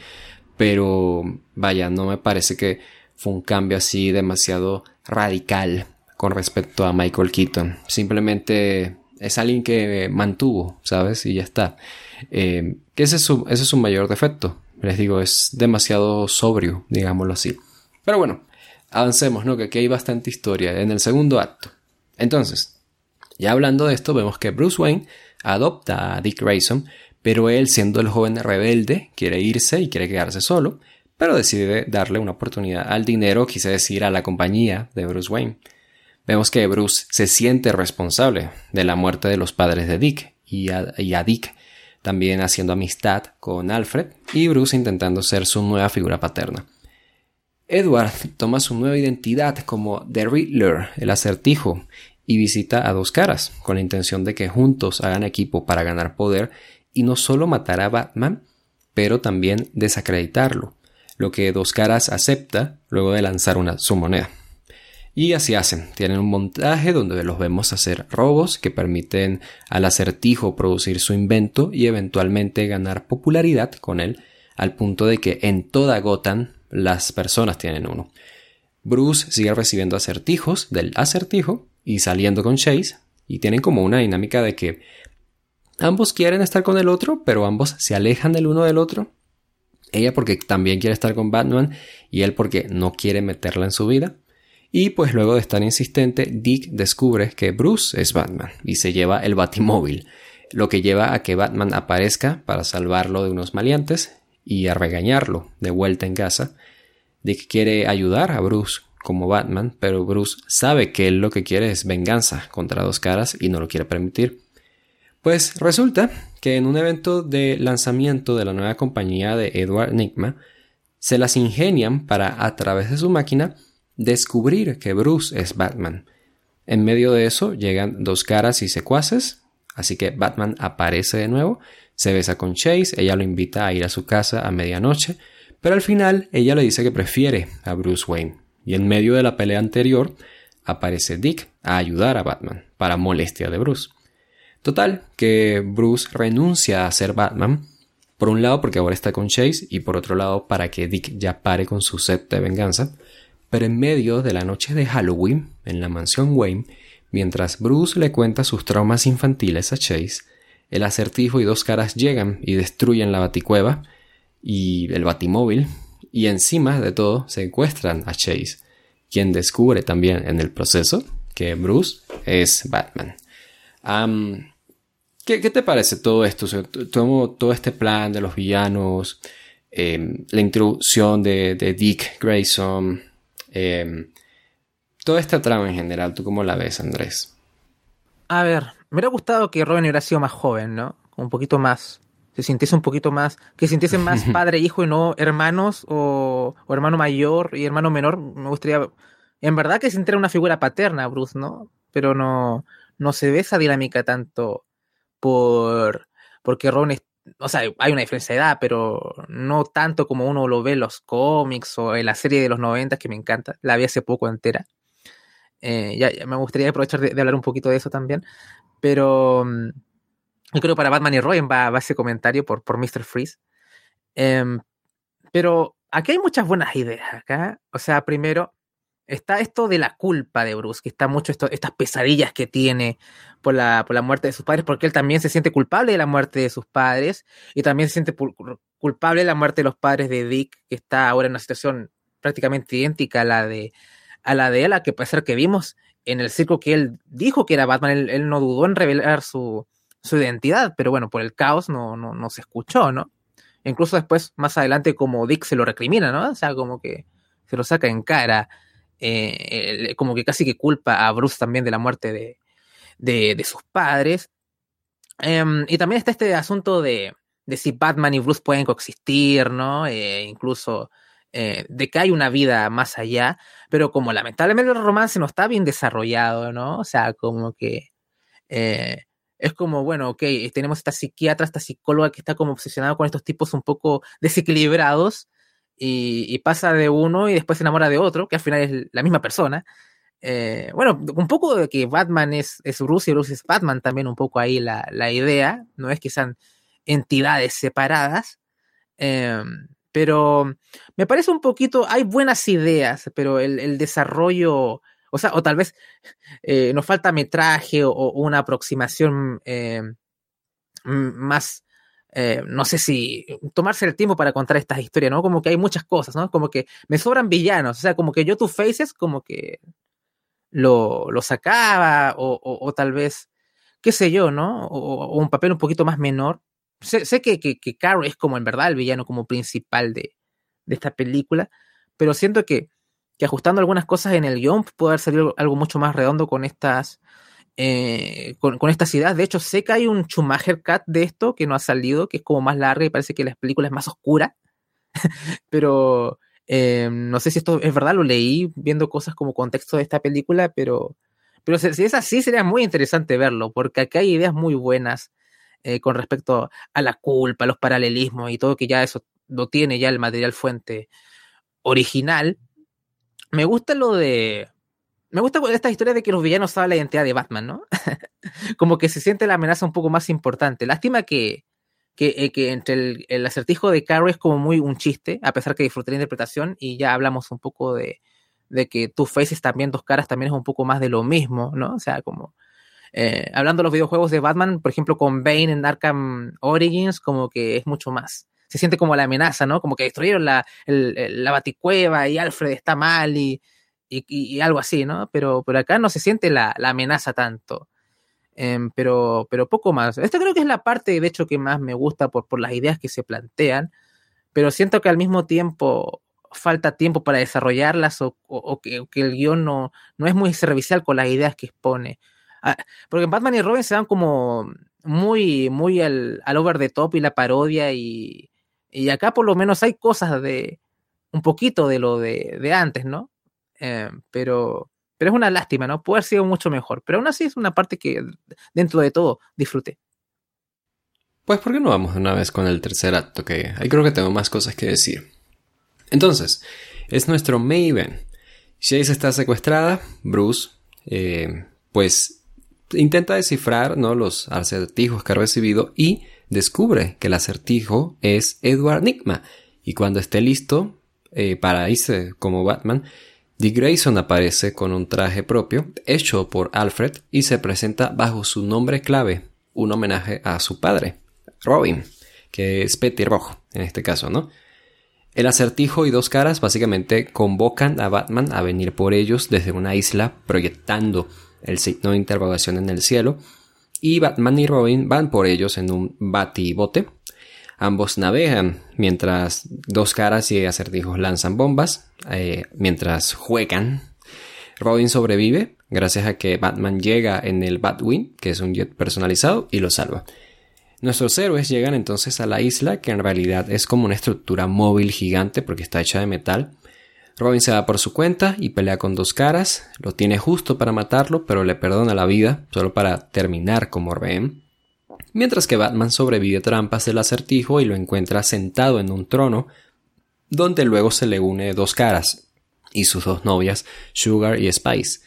pero vaya, no me parece que fue un cambio así demasiado radical con respecto a Michael Keaton. Simplemente es alguien que mantuvo, ¿sabes? Y ya está. Eh, que ese es, su, ese es mayor defecto. Les digo, es demasiado sobrio, digámoslo así. Pero bueno, avancemos, ¿no? Que aquí hay bastante historia en el segundo acto. Entonces, ya hablando de esto, vemos que Bruce Wayne adopta a Dick Grayson, pero él, siendo el joven rebelde, quiere irse y quiere quedarse solo, pero decide darle una oportunidad al dinero, quise decir a la compañía de Bruce Wayne. Vemos que Bruce se siente responsable de la muerte de los padres de Dick y a, y a Dick también haciendo amistad con Alfred y Bruce intentando ser su nueva figura paterna. Edward toma su nueva identidad como The Riddler, el acertijo, y visita a Dos Caras, con la intención de que juntos hagan equipo para ganar poder y no solo matar a Batman, pero también desacreditarlo, lo que Dos Caras acepta luego de lanzar una, su moneda. Y así hacen, tienen un montaje donde los vemos hacer robos que permiten al acertijo producir su invento y eventualmente ganar popularidad con él, al punto de que en toda Gotham las personas tienen uno. Bruce sigue recibiendo acertijos del acertijo y saliendo con Chase y tienen como una dinámica de que ambos quieren estar con el otro, pero ambos se alejan del uno del otro. Ella porque también quiere estar con Batman y él porque no quiere meterla en su vida. Y pues luego de estar insistente, Dick descubre que Bruce es Batman y se lleva el batimóvil, lo que lleva a que Batman aparezca para salvarlo de unos maleantes y a regañarlo de vuelta en casa. Dick quiere ayudar a Bruce como Batman, pero Bruce sabe que él lo que quiere es venganza contra dos caras y no lo quiere permitir. Pues resulta que en un evento de lanzamiento de la nueva compañía de Edward Nigma, se las ingenian para, a través de su máquina, descubrir que Bruce es Batman. En medio de eso llegan dos caras y secuaces, así que Batman aparece de nuevo, se besa con Chase, ella lo invita a ir a su casa a medianoche, pero al final ella le dice que prefiere a Bruce Wayne y en medio de la pelea anterior aparece Dick a ayudar a Batman, para molestia de Bruce. Total, que Bruce renuncia a ser Batman, por un lado porque ahora está con Chase y por otro lado para que Dick ya pare con su set de venganza, pero en medio de la noche de Halloween, en la mansión Wayne, mientras Bruce le cuenta sus traumas infantiles a Chase, el acertijo y dos caras llegan y destruyen la baticueva y el batimóvil y encima de todo secuestran a Chase, quien descubre también en el proceso que Bruce es Batman. ¿qué, te parece todo esto? todo, este plan de los villanos, em, la introducción de, Dick Grayson, em, toda esta trama en general, ¿tú cómo la ves, Andrés? A ver, me hubiera gustado que Robin hubiera sido más joven, ¿no? Un poquito más se sintiese un poquito más, que sintiesen más padre e hijo y no hermanos o, hermano mayor y hermano menor. Me gustaría, en verdad que sintiera una figura paterna, Bruce, ¿no? Pero no, no se ve esa dinámica tanto por, porque Ron es, o sea, hay una diferencia de edad, pero no tanto como uno lo ve en los cómics o en la serie de los 90 que me encanta. La vi hace poco entera. Eh, ya, me gustaría aprovechar de, hablar un poquito de eso también. Pero mm, yo creo que para Batman y Robin va, ese comentario por, por Mr. Freeze. Em, pero aquí hay muchas buenas ideas acá. O sea, primero está esto de la culpa de Bruce, que está mucho esto, estas pesadillas que tiene por la, por la muerte de sus padres, porque él también se siente culpable de la muerte de sus padres y también se siente culpable de la muerte de los padres de Dick, que está ahora en una situación prácticamente idéntica a la de a la de él, que puede ser que vimos en el circo que él dijo que era Batman, él no dudó en revelar su, su identidad, pero bueno, por el caos no, no, no se escuchó, ¿no? Incluso después, más adelante, como Dick se lo recrimina, ¿no? O sea, como que se lo saca en cara, eh, como que casi que culpa a Bruce también de la muerte de, de, sus padres. Em, y también está este asunto de, de si Batman y Bruce pueden coexistir, ¿no? Eh, incluso eh, de que hay una vida más allá, pero como lamentablemente el romance no está bien desarrollado, ¿no? O sea, como que es como, bueno, ok, tenemos esta psiquiatra, esta psicóloga que está como obsesionada con estos tipos un poco desequilibrados y, pasa de uno y después se enamora de otro, que al final es la misma persona. Eh, bueno, un poco de que Batman es, es Bruce y Bruce es Batman también, un poco ahí la, la idea, no es que sean entidades separadas, em, pero me parece un poquito, hay buenas ideas, pero el, el desarrollo, o sea, o tal vez eh, nos falta metraje o, una aproximación más, eh, no sé si tomarse el tiempo para contar estas historias, ¿no? Como que hay muchas cosas, ¿no? Como que me sobran villanos, o sea, como que yo Two Faces como que lo, lo sacaba o, o, tal vez, qué sé yo, ¿no? O, un papel un poquito más menor. Sé, sé que, que, que Carol es como en verdad el villano como principal de, de esta película, pero siento que, que ajustando algunas cosas en el guion puede haber salido algo mucho más redondo con estas eh, con, con, estas ideas. De hecho, sé que hay un Schumacher Cut de esto que no ha salido, que es como más larga y parece que la película es más oscura. pero eh, no sé si esto es verdad, lo leí viendo cosas como contexto de esta película, pero, pero si, es así, sería muy interesante verlo, porque acá hay ideas muy buenas eh, con respecto a la culpa, los paralelismos y todo, que ya eso lo tiene ya el material fuente original. Me gusta lo de me gusta esta historia de que los villanos saben la identidad de Batman, ¿no? como que se siente la amenaza un poco más importante. Lástima que, que, eh, entre el, acertijo de Carrie es como muy un chiste, a pesar que disfruté la interpretación, y ya hablamos un poco de, de que Two Faces también, dos caras, también es un poco más de lo mismo, ¿no? O sea, como... Eh, hablando de los videojuegos de Batman, por ejemplo, con Bane en Arkham Origins, como que es mucho más. Se siente como la amenaza, ¿no? Como que destruyeron la, la baticueva y Alfred está mal y, y, algo así, ¿no? Pero, por acá no se siente la, amenaza tanto. Em, pero, pero poco más. Esta creo que es la parte, de hecho, que más me gusta por, por las ideas que se plantean, pero siento que al mismo tiempo falta tiempo para desarrollarlas o, que, el guion no, no, es muy servicial con las ideas que expone. Ah, porque en Batman y Robin se dan como muy, muy al, al over the top y la parodia y, y acá por lo menos hay cosas de un poquito de lo de, de antes, ¿no? Eh, pero, pero es una lástima, ¿no? Puede haber sido mucho mejor. Pero aún así es una parte que, dentro de todo, disfruté. Pues, ¿por qué no vamos de una vez con el tercer acto? Que ahí creo que tengo más cosas que decir. Entonces, es nuestro Maven. Chase está secuestrada, Bruce, eh, pues intenta descifrar ¿no? los acertijos que ha recibido y descubre que el acertijo es Edward Nigma. Y cuando esté listo eh, para irse como Batman, Dick Grayson aparece con un traje propio hecho por Alfred y se presenta bajo su nombre clave, un homenaje a su padre, Robin, que es Rojo en este caso, ¿no? El acertijo y dos caras básicamente convocan a Batman a venir por ellos desde una isla proyectando el signo de interrogación en el cielo y Batman y Robin van por ellos en un batibote Ambos navegan mientras dos caras y acertijos lanzan bombas, eh, mientras juegan. Robin sobrevive gracias a que Batman llega en el Batwing, que es un jet personalizado, y lo salva. Nuestros héroes llegan entonces a la isla, que en realidad es como una estructura móvil gigante porque está hecha de metal. Robin se va por su cuenta y pelea con dos caras, lo tiene justo para matarlo, pero le perdona la vida, solo para terminar como rehén mientras que Batman sobrevive trampas del acertijo y lo encuentra sentado en un trono, donde luego se le une dos caras y sus dos novias, Sugar y Spice.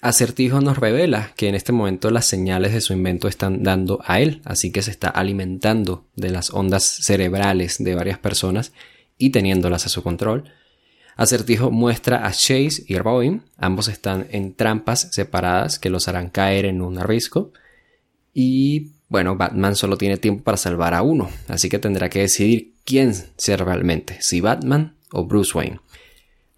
Acertijo nos revela que en este momento las señales de su invento están dando a él, así que se está alimentando de las ondas cerebrales de varias personas y teniéndolas a su control. Acertijo muestra a Chase y Robin, ambos están en trampas separadas que los harán caer en un risco. Y bueno, Batman solo tiene tiempo para salvar a uno, así que tendrá que decidir quién ser realmente, si Batman o Bruce Wayne.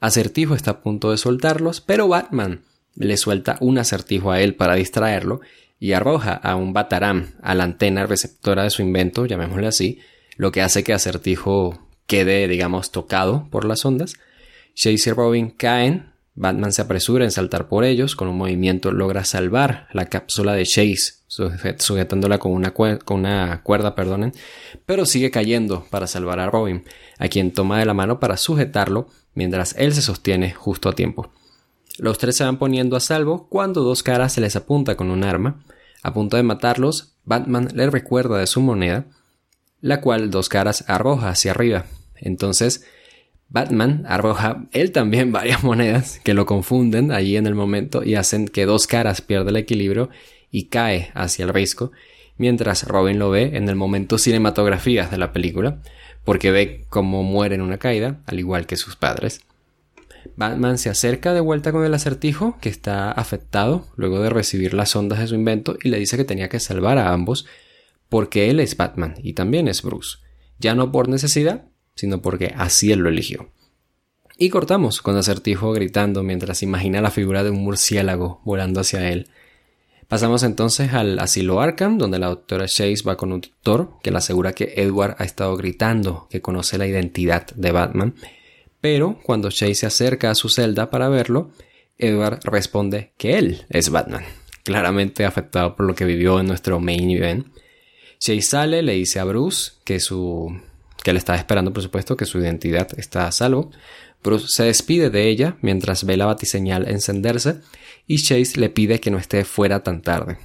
Acertijo está a punto de soltarlos, pero Batman le suelta un acertijo a él para distraerlo y arroja a un Bataram a la antena receptora de su invento, llamémosle así, lo que hace que Acertijo quede, digamos, tocado por las ondas. Chase y Robin caen Batman se apresura en saltar por ellos, con un movimiento logra salvar la cápsula de Chase, sujetándola con una, cuerda, perdonen, pero sigue cayendo para salvar a Robin, a quien toma de la mano para sujetarlo mientras él se sostiene justo a tiempo. Los tres se van poniendo a salvo cuando Dos Caras se les apunta con un arma. A punto de matarlos, Batman le recuerda de su moneda, la cual Dos Caras arroja hacia arriba. Entonces, Batman arroja él también varias monedas que lo confunden allí en el momento y hacen que Dos Caras pierda el equilibrio y cae hacia el risco, mientras Robin lo ve en el momento cinematografías de la película, porque ve cómo muere en una caída, al igual que sus padres. Batman se acerca de vuelta con el acertijo, que está afectado luego de recibir las ondas de su invento, y le dice que tenía que salvar a ambos, porque él es Batman y también es Bruce, ya no por necesidad, sino porque así él lo eligió. Y cortamos con acertijo gritando mientras imagina la figura de un murciélago volando hacia él. Pasamos entonces al asilo Arkham, donde la doctora Chase va con un doctor que le asegura que Edward ha estado gritando que conoce la identidad de Batman pero cuando Chase se acerca a su celda para verlo, Edward responde que él es Batman, claramente afectado por lo que vivió en nuestro main event. Chase sale, le dice a Bruce que su que le está esperando, por supuesto, que su identidad está a salvo. Bruce se despide de ella mientras ve la batiseñal encenderse y Chase le pide que no esté fuera tan tarde.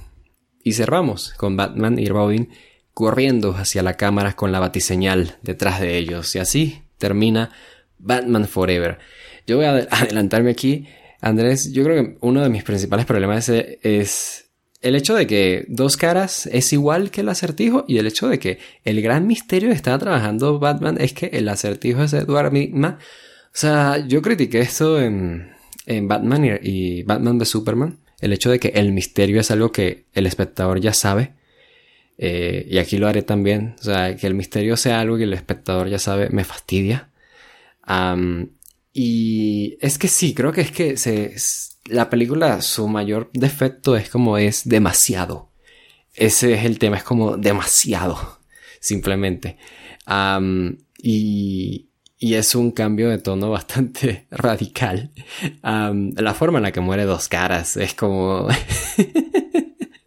Y cerramos con Batman y Robin corriendo hacia la cámara con la batiseñal detrás de ellos. Y así termina Batman Forever. Yo voy a adelantarme aquí. Andrés, yo creo que uno de mis principales problemas es el hecho de que Dos Caras es igual que el acertijo y el hecho de que el gran misterio que está trabajando Batman es que el acertijo es Edward Nigma. O sea, yo critiqué esto en, en Batman y, Batman de Superman. El hecho de que el misterio es algo que el espectador ya sabe. Eh, y aquí lo haré también. O sea, que el misterio sea algo que el espectador ya sabe me fastidia y es que sí, creo que es que se, la película, su mayor defecto es como es demasiado. Ese es el tema, es como demasiado, simplemente. y, y, es un cambio de tono bastante radical. la forma en la que muere dos caras es como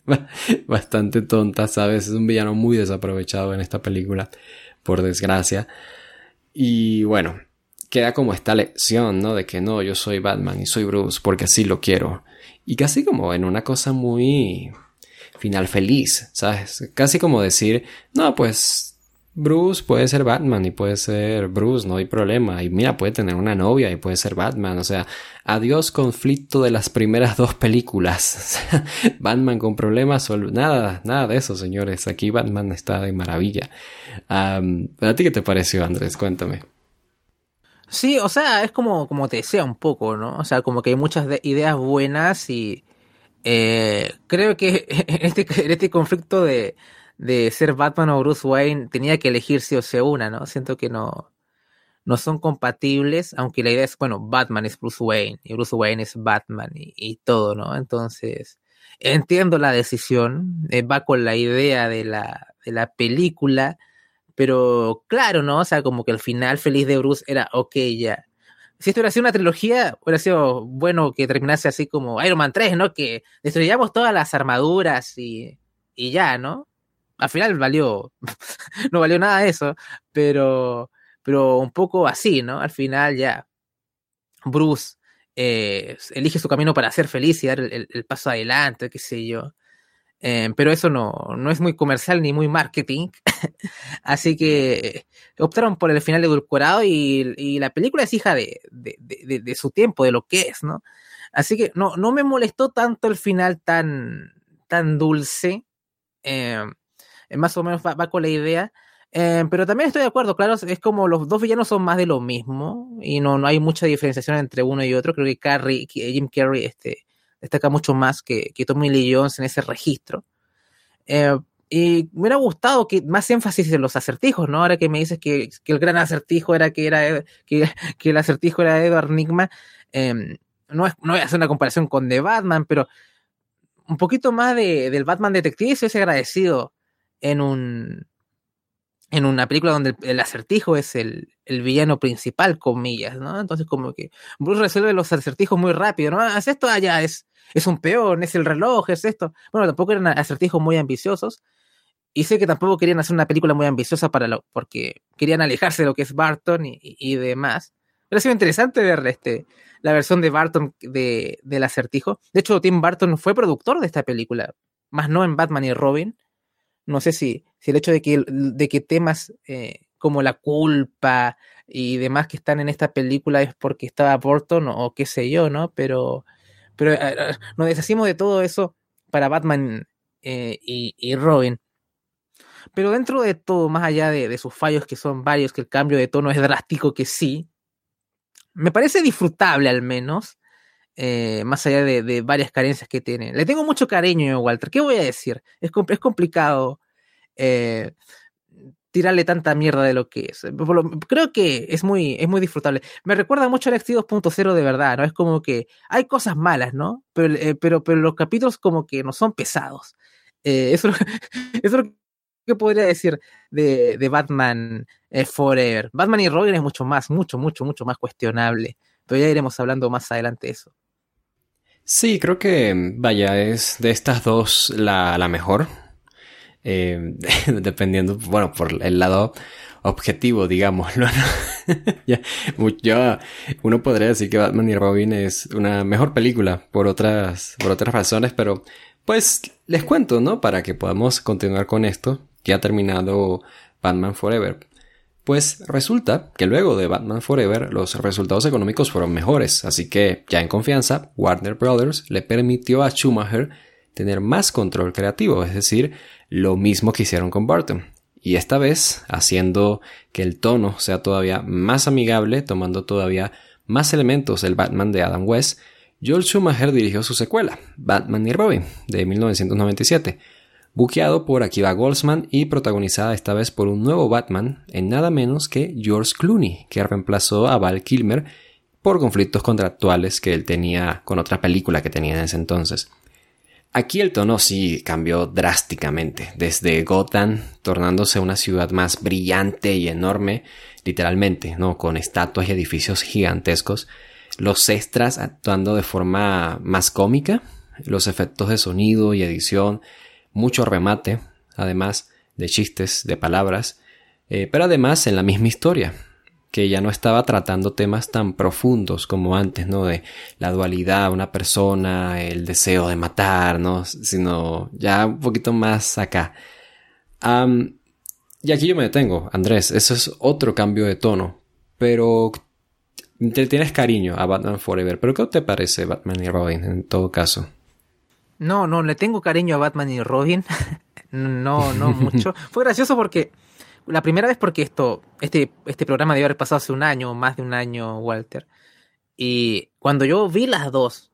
bastante tonta, ¿sabes? Es un villano muy desaprovechado en esta película, por desgracia. Y bueno, queda como esta lección, ¿no? De que no, yo soy Batman y soy Bruce porque así lo quiero. Y casi como en una cosa muy final feliz, ¿sabes? Casi como decir, no, pues Bruce puede ser Batman y puede ser Bruce, no hay problema. Y mira, puede tener una novia y puede ser Batman. O sea, adiós conflicto de las primeras dos películas. Batman con problemas, nada, nada de eso, señores. Aquí Batman está de maravilla. ¿A ti qué te pareció, Andrés? Cuéntame. Sí, o sea, es como, como te decía un poco, ¿no? O sea, como que hay muchas ideas buenas y eh, creo que en este, en este conflicto de, de ser Batman o Bruce Wayne tenía que elegir sí o sea una, ¿no? Siento que no, no son compatibles, aunque la idea es, bueno, Batman es Bruce Wayne y Bruce Wayne es Batman y, y todo, ¿no? Entonces, entiendo la decisión, eh, va con la idea de la, de la película, pero claro, ¿no? O sea, como que el final feliz de Bruce era, ok, ya. Si esto hubiera sido una trilogía, hubiera sido bueno que terminase así como Iron Man 3, ¿no? Que destruyamos todas las armaduras y, y ya, ¿no? Al final valió, no valió nada eso, pero, pero un poco así, ¿no? Al final ya, Bruce eh, elige su camino para ser feliz y dar el, el paso adelante, qué sé yo. Eh, pero eso no, no es muy comercial ni muy marketing. Así que optaron por el final edulcorado y, y la película es hija de, de, de, su tiempo, de lo que es, ¿no? Así que no, no me molestó tanto el final tan, tan dulce. Eh, más o menos va, con la idea. Eh, pero también estoy de acuerdo, claro, es como los dos villanos son más de lo mismo y no, no hay mucha diferenciación entre uno y otro. Creo que Carrie, Jim Carrey este, destaca mucho más que, que Tommy Lee Jones en ese registro. Eh, y me hubiera gustado que más énfasis en los acertijos, ¿no? Ahora que me dices que, que el gran acertijo era que era que, que el acertijo era Edward Nigma, em, no, no voy a hacer una comparación con The Batman, pero un poquito más de, del Batman detective se hubiese agradecido en un en una película donde el, acertijo es el, villano principal, comillas, ¿no? Entonces como que Bruce resuelve los acertijos muy rápido, ¿no? Haz esto allá, ah, es, es un peón, es el reloj, es esto. Bueno, tampoco eran acertijos muy ambiciosos. Y sé que tampoco querían hacer una película muy ambiciosa para lo, porque querían alejarse de lo que es Barton y, demás. Pero ha sido interesante ver este, la versión de Barton de, del acertijo. De hecho, Tim Barton fue productor de esta película, más no en Batman y Robin. No sé si, si el hecho de que, de que temas eh, como la culpa y demás que están en esta película es porque estaba Burton o, qué sé yo, ¿no? Pero, pero eh, eh, nos deshacimos de todo eso para Batman y, y, Robin. Pero dentro de todo, más allá de, de, sus fallos, que son varios, que el cambio de tono es drástico, que sí, me parece disfrutable al menos, eh, más allá de, varias carencias que tiene. Le tengo mucho cariño a Walter, ¿qué voy a decir? Es, es complicado eh, tirarle tanta mierda de lo que es. Creo que es muy, es muy disfrutable. Me recuerda mucho al X 2.0 de verdad, ¿no? Es como que hay cosas malas, ¿no? Pero, eh, pero, los capítulos como que no son pesados. eso, eso es lo que podría decir de, de Batman Forever. Batman y Robin es mucho más, mucho, mucho, mucho más cuestionable. Pero ya iremos hablando más adelante de eso. Sí, creo que, vaya, es de estas dos la, la mejor. Eh, dependiendo, bueno, por el lado objetivo, digámoslo. ya, uno podría decir que Batman y Robin es una mejor película por otras, por otras razones, pero pues les cuento, ¿no? Para que podamos continuar con esto. Ya ha terminado Batman Forever. Pues resulta que luego de Batman Forever los resultados económicos fueron mejores, así que ya en confianza, Warner Brothers le permitió a Schumacher tener más control creativo, es decir, lo mismo que hicieron con Barton. Y esta vez haciendo que el tono sea todavía más amigable, tomando todavía más elementos del Batman de Adam West, Joel Schumacher dirigió su secuela, Batman y Robin, de 1997 buqueado por Akiva Goldsman y protagonizada esta vez por un nuevo Batman en nada menos que George Clooney, que reemplazó a Val Kilmer por conflictos contractuales que él tenía con otra película que tenía en ese entonces. Aquí el tono sí cambió drásticamente, desde Gotham tornándose una ciudad más brillante y enorme, literalmente, ¿no? Con estatuas y edificios gigantescos, los extras actuando de forma más cómica, los efectos de sonido y edición mucho remate, además de chistes, de palabras, eh, pero además en la misma historia, que ya no estaba tratando temas tan profundos como antes, ¿no? De la dualidad, una persona, el deseo de matar, ¿no? Sino ya un poquito más acá. y aquí yo me detengo, Andrés, eso es otro cambio de tono, pero te tienes cariño a Batman Forever, pero ¿qué te parece Batman y Robin en todo caso? No, no, le tengo cariño a Batman y Robin. no, no mucho. Fue gracioso porque la primera vez porque esto, este, este programa debió haber pasado hace un año, más de un año, Walter. Y cuando yo vi las dos,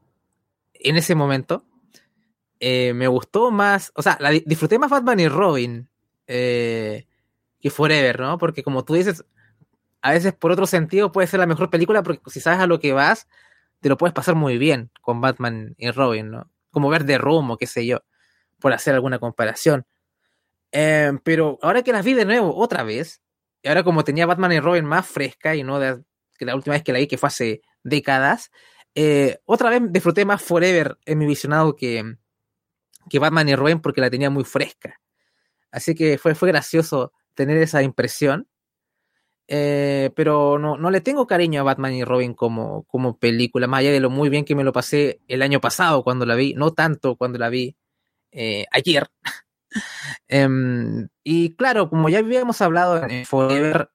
en ese momento, eh, me gustó más, o sea, la, disfruté más Batman y Robin eh, que Forever, ¿no? Porque como tú dices, a veces por otro sentido puede ser la mejor película porque si sabes a lo que vas, te lo puedes pasar muy bien con Batman y Robin, ¿no? Como ver de Room qué sé yo, por hacer alguna comparación. Em, pero ahora que las vi de nuevo otra vez, y ahora como tenía Batman y Robin más fresca y no de, que la última vez que la vi, que fue hace décadas, eh, otra vez disfruté más Forever en mi visionado que, que Batman y Robin porque la tenía muy fresca. Así que fue, fue gracioso tener esa impresión. Eh, pero no, no, le tengo cariño a Batman y Robin como, como película, más allá de lo muy bien que me lo pasé el año pasado cuando la vi, no tanto cuando la vi eh, ayer. Em, y claro, como ya habíamos hablado en Forever,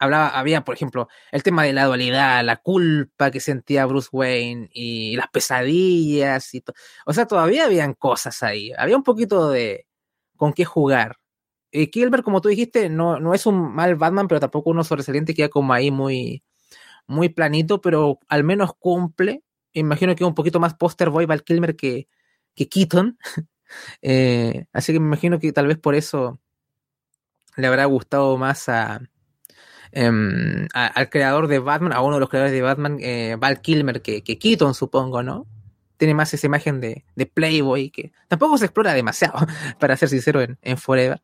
hablaba, había, por ejemplo, el tema de la dualidad, la culpa que sentía Bruce Wayne y las pesadillas y O sea, todavía habían cosas ahí. Había un poquito de con qué jugar. Eh, Kilber, como tú dijiste, no, no es un mal Batman, pero tampoco uno sobresaliente, queda como ahí muy, muy planito, pero al menos cumple. Imagino que un poquito más poster boy Val Kilmer que, que Keaton. Eh, así que me imagino que tal vez por eso le habrá gustado más a, em, al creador de Batman, a uno de los creadores de Batman, eh, Val Kilmer, que, que Keaton, supongo, ¿no? Tiene más esa imagen de, de Playboy que tampoco se explora demasiado, para ser sincero, en, en Forever.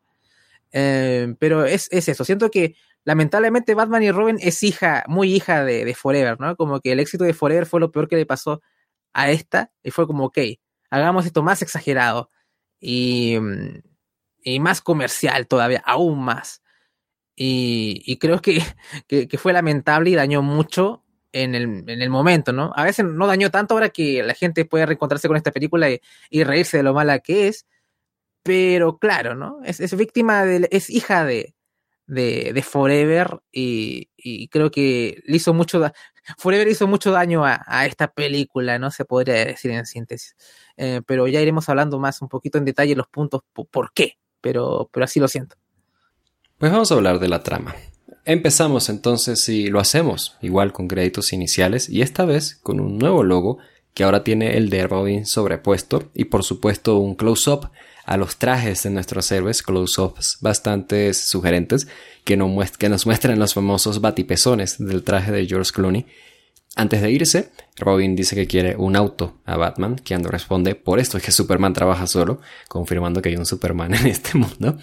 Eh, pero es, es, eso. Siento que lamentablemente Batman y Robin es hija, muy hija de, de, Forever, ¿no? Como que el éxito de Forever fue lo peor que le pasó a esta. Y fue como, ok, hagamos esto más exagerado. Y, y más comercial todavía, aún más. Y, y creo que, que, fue lamentable y dañó mucho en el, en el, momento, ¿no? A veces no dañó tanto ahora que la gente puede reencontrarse con esta película y, y reírse de lo mala que es, pero claro, ¿no? Es, víctima de, es hija de, de, de Forever y, creo que le hizo mucho, Forever hizo mucho daño a, a, esta película, ¿no? Se podría decir en síntesis. Eh, pero ya iremos hablando más un poquito en detalle los puntos por, por qué, pero, pero así lo siento. Pues vamos a hablar de la trama. Empezamos entonces y lo hacemos, igual con créditos iniciales y esta vez con un nuevo logo que ahora tiene el de Robin sobrepuesto y por supuesto un close-up a los trajes de nuestros héroes, close-ups bastante sugerentes que, no que nos muestran los famosos batipezones del traje de George Clooney. Antes de irse, Robin dice que quiere un auto a Batman, quien responde por esto es que Superman trabaja solo, confirmando que hay un Superman en este mundo,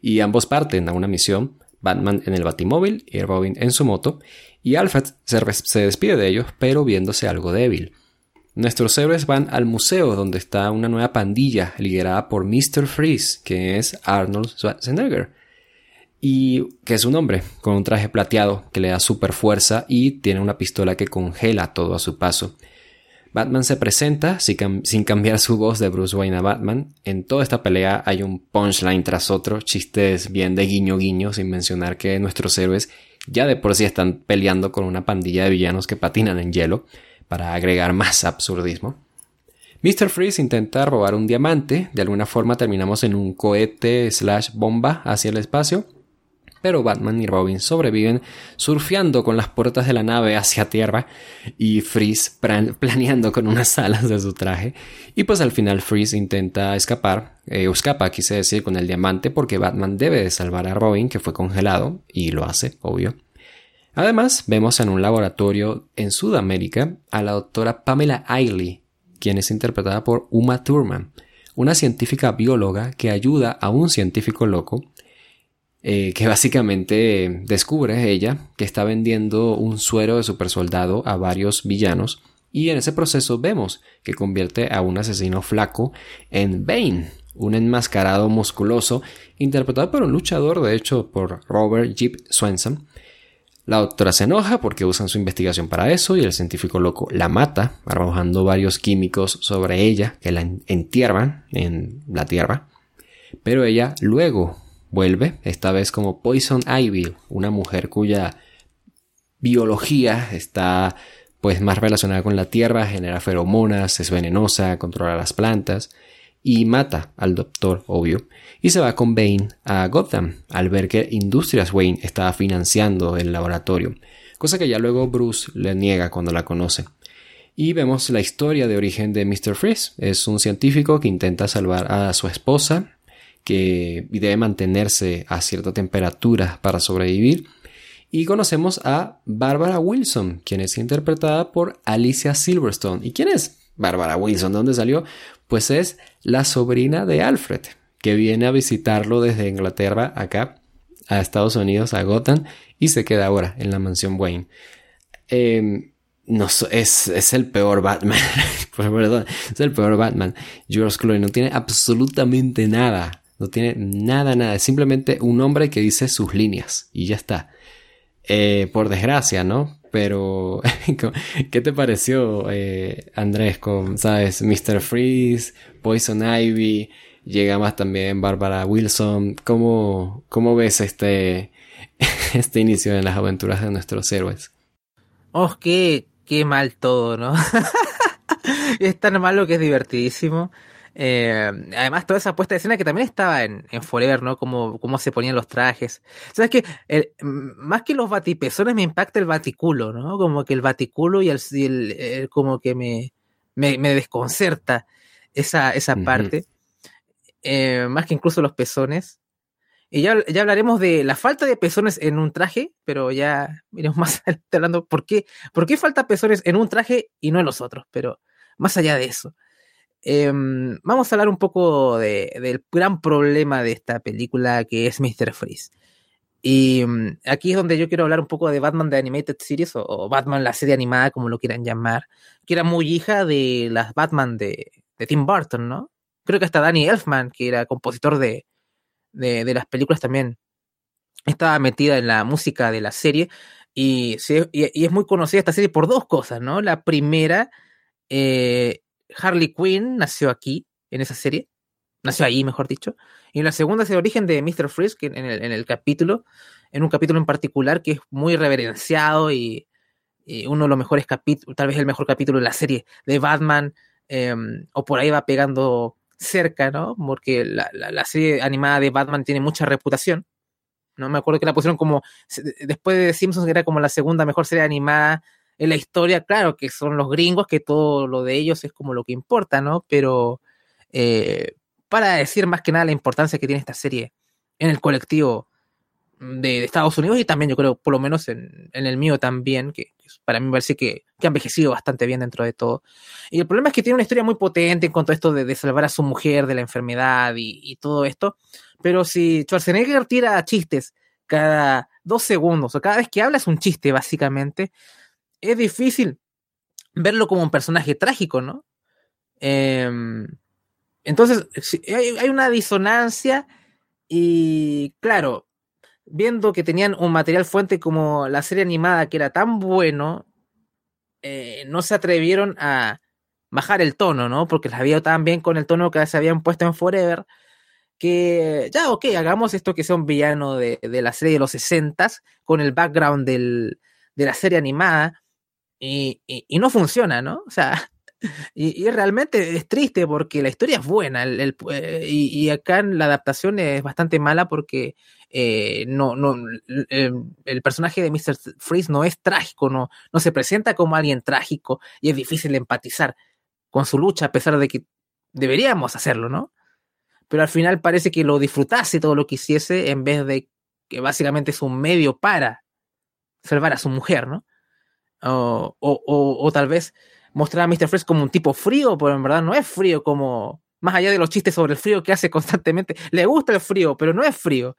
y ambos parten a una misión Batman en el batimóvil y Robin en su moto, y Alfred se, se, despide de ellos, pero viéndose algo débil. Nuestros héroes van al museo donde está una nueva pandilla liderada por Mr. Freeze, que es Arnold Schwarzenegger, y que es un hombre con un traje plateado que le da super fuerza y tiene una pistola que congela todo a su paso. Batman se presenta sin cambiar su voz de Bruce Wayne a Batman. En toda esta pelea hay un punchline tras otro, chistes bien de guiño guiño, sin mencionar que nuestros héroes ya de por sí están peleando con una pandilla de villanos que patinan en hielo, para agregar más absurdismo. Mr. Freeze intenta robar un diamante, de alguna forma terminamos en un cohete slash bomba hacia el espacio, pero Batman y Robin sobreviven surfeando con las puertas de la nave hacia tierra y Freeze planeando con unas alas de su traje. Y pues al final Freeze intenta escapar, eh, escapa quise decir con el diamante porque Batman debe de salvar a Robin que fue congelado y lo hace, obvio. Además, vemos en un laboratorio en Sudamérica a la doctora Pamela Ailey, quien es interpretada por Uma Thurman, una científica bióloga que ayuda a un científico loco eh, que básicamente descubre ella que está vendiendo un suero de supersoldado a varios villanos y en ese proceso vemos que convierte a un asesino flaco en Bane, un enmascarado musculoso interpretado por un luchador de hecho por Robert Jeep Swenson. La doctora se enoja porque usan su investigación para eso y el científico loco la mata, arrojando varios químicos sobre ella que la entierran en la tierra. Pero ella luego vuelve, esta vez como Poison Ivy, una mujer cuya biología está pues más relacionada con la tierra, genera feromonas, es venenosa, controla las plantas y mata al doctor, obvio, y se va con Bane a Gotham al ver que Industrias Wayne estaba financiando el laboratorio, cosa que ya luego Bruce le niega cuando la conoce. Y vemos la historia de origen de Mr. Freeze. Es un científico que intenta salvar a su esposa que debe mantenerse a cierta temperatura para sobrevivir. Y conocemos a Barbara Wilson, quien es interpretada por Alicia Silverstone. ¿Y quién es Barbara Wilson? ¿De dónde salió? Pues es la sobrina de Alfred, que viene a visitarlo desde Inglaterra acá a Estados Unidos, a Gotham, y se queda ahora en la mansión Wayne. Eh, no, es, es el peor Batman. es el peor Batman. George Clooney no tiene absolutamente nada no tiene nada, nada. Es simplemente un hombre que dice sus líneas y ya está. Eh, por desgracia, ¿no? Pero, ¿qué te pareció, eh, Andrés, con, sabes, Mr. Freeze, Poison Ivy, llega más también Barbara Wilson? ¿Cómo, cómo ves este, este inicio de las aventuras de nuestros héroes? Oh, qué, qué mal todo, ¿no? es tan malo que es divertidísimo. Eh, además, toda esa puesta de escena que también estaba en, en Forever, ¿no? Cómo, cómo se ponían los trajes. ¿Sabes que Más que los batipezones me impacta el baticulo, ¿no? Como que el baticulo y el, el, como que me, me, me, desconcerta esa, esa parte. Eh, más que incluso los pezones. Y ya, ya hablaremos de la falta de pezones en un traje, pero ya miremos más adelante hablando por qué, por qué falta pezones en un traje y no en los otros, pero más allá de eso. Em, vamos a hablar un poco del gran problema de esta película que es Mr. Freeze. Y mm, aquí es donde yo quiero hablar un poco de Batman de Animated Series o, Batman la serie animada, como lo quieran llamar, que era muy hija de las Batman de, Tim Burton, ¿no? Creo que hasta Danny Elfman, que era compositor de, de, las películas también, estaba metida en la música de la serie. Y, es muy conocida esta serie por dos cosas, ¿no? La primera, eh, Harley Quinn nació aquí, en esa serie. Nació ahí, mejor dicho. Y la segunda es el origen de Mr. Que en el, en el capítulo, en un capítulo en particular que es muy reverenciado y, uno de los mejores capítulos, tal vez el mejor capítulo de la serie de Batman, em, o por ahí va pegando cerca, ¿no? Porque la, la, serie animada de Batman tiene mucha reputación. ¿no? Me acuerdo que la pusieron como, después de Simpsons, era como la segunda mejor serie animada en la historia. Claro que son los gringos, que todo lo de ellos es como lo que importa, ¿no? Pero eh, para decir más que nada la importancia que tiene esta serie en el colectivo de, Estados Unidos y también yo creo, por lo menos en, el mío también, que, para mí me parece que, que, ha envejecido bastante bien dentro de todo. Y el problema es que tiene una historia muy potente en cuanto a esto de, salvar a su mujer de la enfermedad y, todo esto, pero si Schwarzenegger tira chistes cada dos segundos o cada vez que habla es un chiste básicamente, es difícil verlo como un personaje trágico, ¿no? Eh, entonces, hay una disonancia y claro, viendo que tenían un material fuente como la serie animada que era tan bueno, eh, no se atrevieron a bajar el tono, ¿no? Porque les había tan bien con el tono que se habían puesto en Forever, que ya, ok, hagamos esto que sea un villano de, la serie de los 60 con el background de la serie animada, y, no funciona, ¿no? O sea, y, realmente es triste porque la historia es buena el, eh, y, acá la adaptación es bastante mala porque eh, no, no, el, personaje de Mr. Freeze no es trágico, no, no se presenta como alguien trágico y es difícil empatizar con su lucha a pesar de que deberíamos hacerlo, ¿no? Pero al final parece que lo disfrutase todo lo que hiciese en vez de que básicamente es un medio para salvar a su mujer, ¿no? O, o, o tal vez mostrar a Mr. Freeze como un tipo frío, pero en verdad no es frío como, más allá de los chistes sobre el frío que hace constantemente, le gusta el frío, pero no es frío.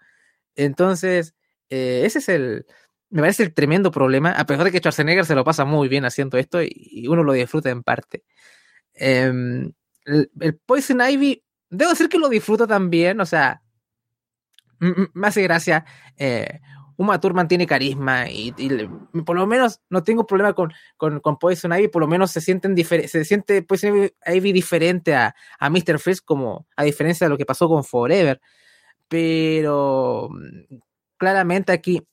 Entonces, eh, ese es el, me parece el tremendo problema, a pesar de que Schwarzenegger se lo pasa muy bien haciendo esto y, uno lo disfruta en parte. Em, el, Poison Ivy, debo decir que lo disfruto también, o sea, me hace gracia eh, Uma Thurman tiene carisma y, por lo menos no tengo problema con, con, con, Poison Ivy, por lo menos se sienten se siente Poison Ivy diferente a, a Mr. Freeze como a diferencia de lo que pasó con Forever. Pero claramente aquí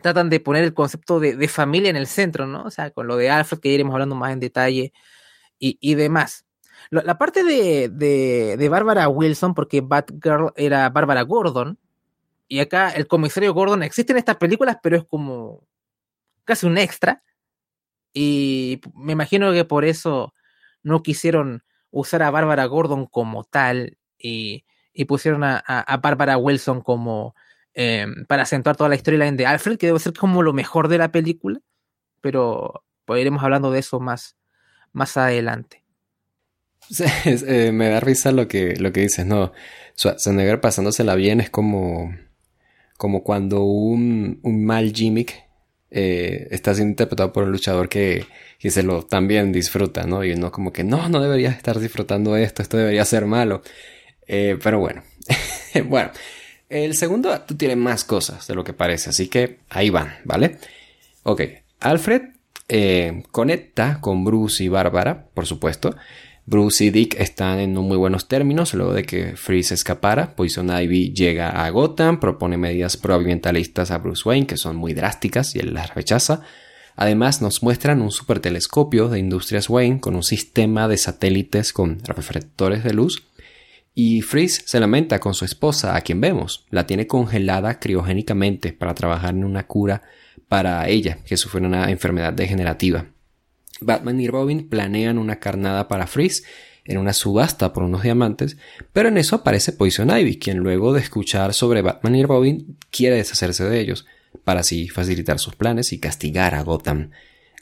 tratan de poner el concepto de, familia en el centro, ¿no? O sea, con lo de Alfred, que iremos hablando más en detalle y, demás. La, parte de, de, de Barbara Wilson, porque Batgirl era Barbara Gordon, y acá el comisario Gordon existe en estas películas, pero es como casi un extra. Y me imagino que por eso no quisieron usar a Bárbara Gordon como tal y, pusieron a, a, Bárbara Wilson como em, para acentuar toda la historia de Alfred, que debe ser como lo mejor de la película. Pero pues, iremos hablando de eso más, más adelante. Eh, me da risa lo que, lo que dices, ¿no? Schwarzenegger pasándosela bien es como como cuando un, un mal gimmick eh, está siendo interpretado por un luchador que, que, se lo también disfruta, ¿no? Y uno como que no, no deberías estar disfrutando esto, esto debería ser malo. Eh, pero bueno, bueno, el segundo acto tiene más cosas de lo que parece, así que ahí van, ¿vale? Ok, Alfred eh, conecta con Bruce y Bárbara, por supuesto, Bruce y Dick están en muy buenos términos luego de que Freeze escapara. Poison Ivy llega a Gotham, propone medidas proambientalistas a Bruce Wayne que son muy drásticas y él las rechaza. Además nos muestran un supertelescopio de Industrias Wayne con un sistema de satélites con reflectores de luz. Y Freeze se lamenta con su esposa, a quien vemos. La tiene congelada criogénicamente para trabajar en una cura para ella, que sufre una enfermedad degenerativa. Batman y Robin planean una carnada para Freeze en una subasta por unos diamantes, pero en eso aparece Poison Ivy, quien luego de escuchar sobre Batman y Robin quiere deshacerse de ellos, para así facilitar sus planes y castigar a Gotham.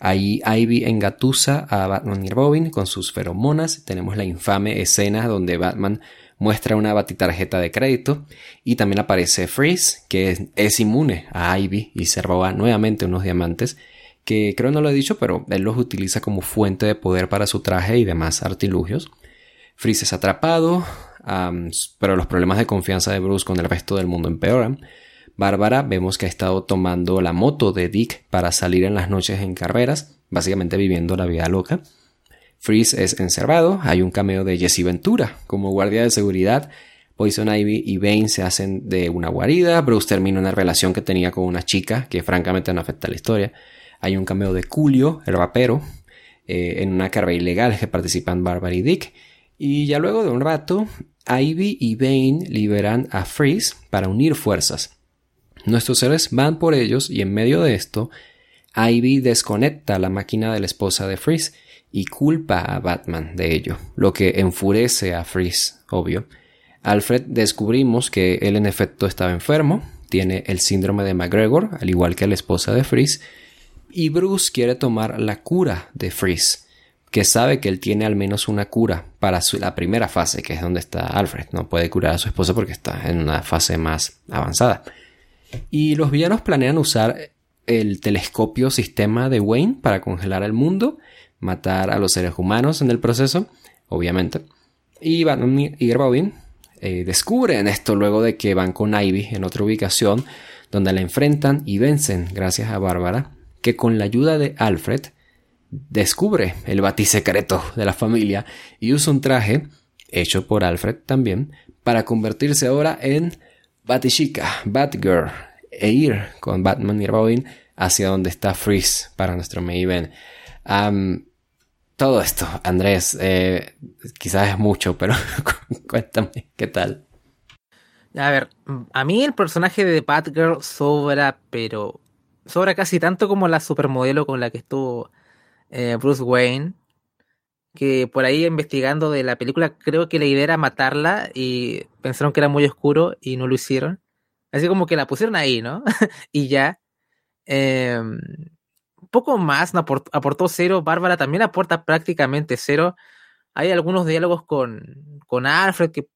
Ahí Ivy engatusa a Batman y Robin con sus feromonas. Tenemos la infame escena donde Batman muestra una batitarjeta de crédito y también aparece Freeze, que es, inmune a Ivy y se roba nuevamente unos diamantes que creo no lo he dicho, pero él los utiliza como fuente de poder para su traje y demás artilugios. Freeze es atrapado, pero los problemas de confianza de Bruce con el resto del mundo empeoran. Bárbara vemos que ha estado tomando la moto de Dick para salir en las noches en carreras, básicamente viviendo la vida loca. Freeze es encerrado, hay un cameo de Jesse Ventura como guardia de seguridad. Poison Ivy y Bane se hacen de una guarida. Bruce termina una relación que tenía con una chica que francamente no afecta a la historia. Hay un cameo de Julio, el rapero, eh, en una carrera ilegal que participan Barbara y Dick. Y ya luego de un rato, Ivy y Bane liberan a Freeze para unir fuerzas. Nuestros seres van por ellos y en medio de esto, Ivy desconecta la máquina de la esposa de Freeze y culpa a Batman de ello, lo que enfurece a Freeze, obvio. Alfred descubrimos que él en efecto estaba enfermo, tiene el síndrome de McGregor, al igual que la esposa de Freeze, y Bruce quiere tomar la cura de Freeze, que sabe que él tiene al menos una cura para la primera fase, que es donde está Alfred. No puede curar a su esposa porque está en una fase más avanzada. Y los villanos planean usar el telescopio sistema de Wayne para congelar el mundo, matar a los seres humanos en el proceso, obviamente. Y y Robin eh, descubren esto luego de que van con Ivy en otra ubicación, donde la enfrentan y vencen gracias a Bárbara, que con la ayuda de Alfred descubre el batisecreto de la familia y usa un traje, hecho por Alfred también, para convertirse ahora en Batichica, Batgirl, e ir con Batman y Robin hacia donde está Freeze para nuestro main todo esto, Andrés, eh, quizás es mucho, pero cuéntame, ¿qué tal? A ver, a mí el personaje de Batgirl sobra, pero sobra casi tanto como la supermodelo con la que estuvo eh, Bruce Wayne que por ahí investigando de la película, creo que la idea era matarla y pensaron que era muy oscuro y no lo hicieron. Así como que la pusieron ahí, ¿no? y ya. Eh, poco más, no aportó, cero. Bárbara también aporta prácticamente cero. Hay algunos diálogos con, con Alfred que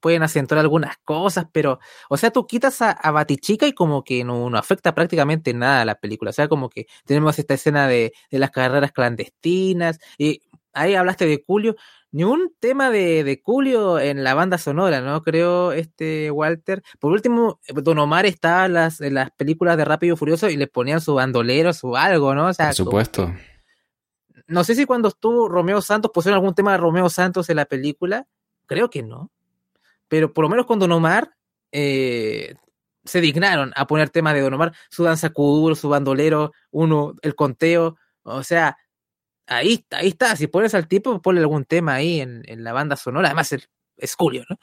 pueden acentuar algunas cosas, pero, o sea, tú quitas a, a Batichica y como que no, no, afecta prácticamente nada a la película. O sea, como que tenemos esta escena de, de las carreras clandestinas y ahí hablaste de Julio, ni un tema de, de Julio en la banda sonora, ¿no? Creo, este Walter. Por último, Don Omar estaba en las, en las películas de Rápido y Furioso y le ponían su bandolero, su algo, ¿no? O sea, Por supuesto. no sé si cuando estuvo Romeo Santos pusieron algún tema de Romeo Santos en la película. Creo que no. Pero por lo menos con Don Omar eh, se dignaron a poner temas de Don Omar, su danza kuduro, su bandolero, uno, el conteo. O sea, ahí, ahí está. Si pones al tipo, ponle algún tema ahí en, en la banda sonora. Además, es Julio, ¿no?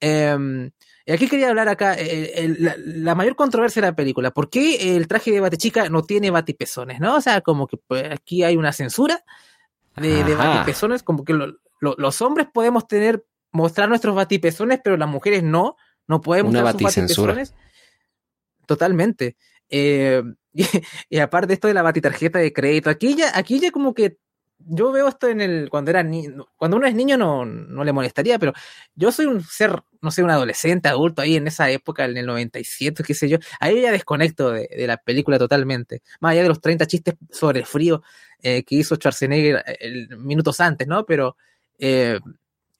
Eh, y aquí quería hablar acá, la, mayor controversia de la película. ¿Por qué el traje de Batechica no tiene batipezones, no? O sea, como que pues, aquí hay una censura de, de batipezones, como que los hombres podemos tener, mostrar nuestros batipezones, pero las mujeres no, no podemos mostrar sus batipezones. Totalmente. Eh, y, aparte esto de la batitarjeta de crédito, aquí ya, aquí ya como que yo veo esto en el cuando era niño, cuando uno es niño no, no le molestaría, pero yo soy un ser, no sé, un adolescente, adulto ahí en esa época, en el 97, qué sé yo, ahí ya desconecto de, la película totalmente, más allá de los 30 chistes sobre el frío eh, que hizo Schwarzenegger eh, minutos antes, ¿no? Pero eh,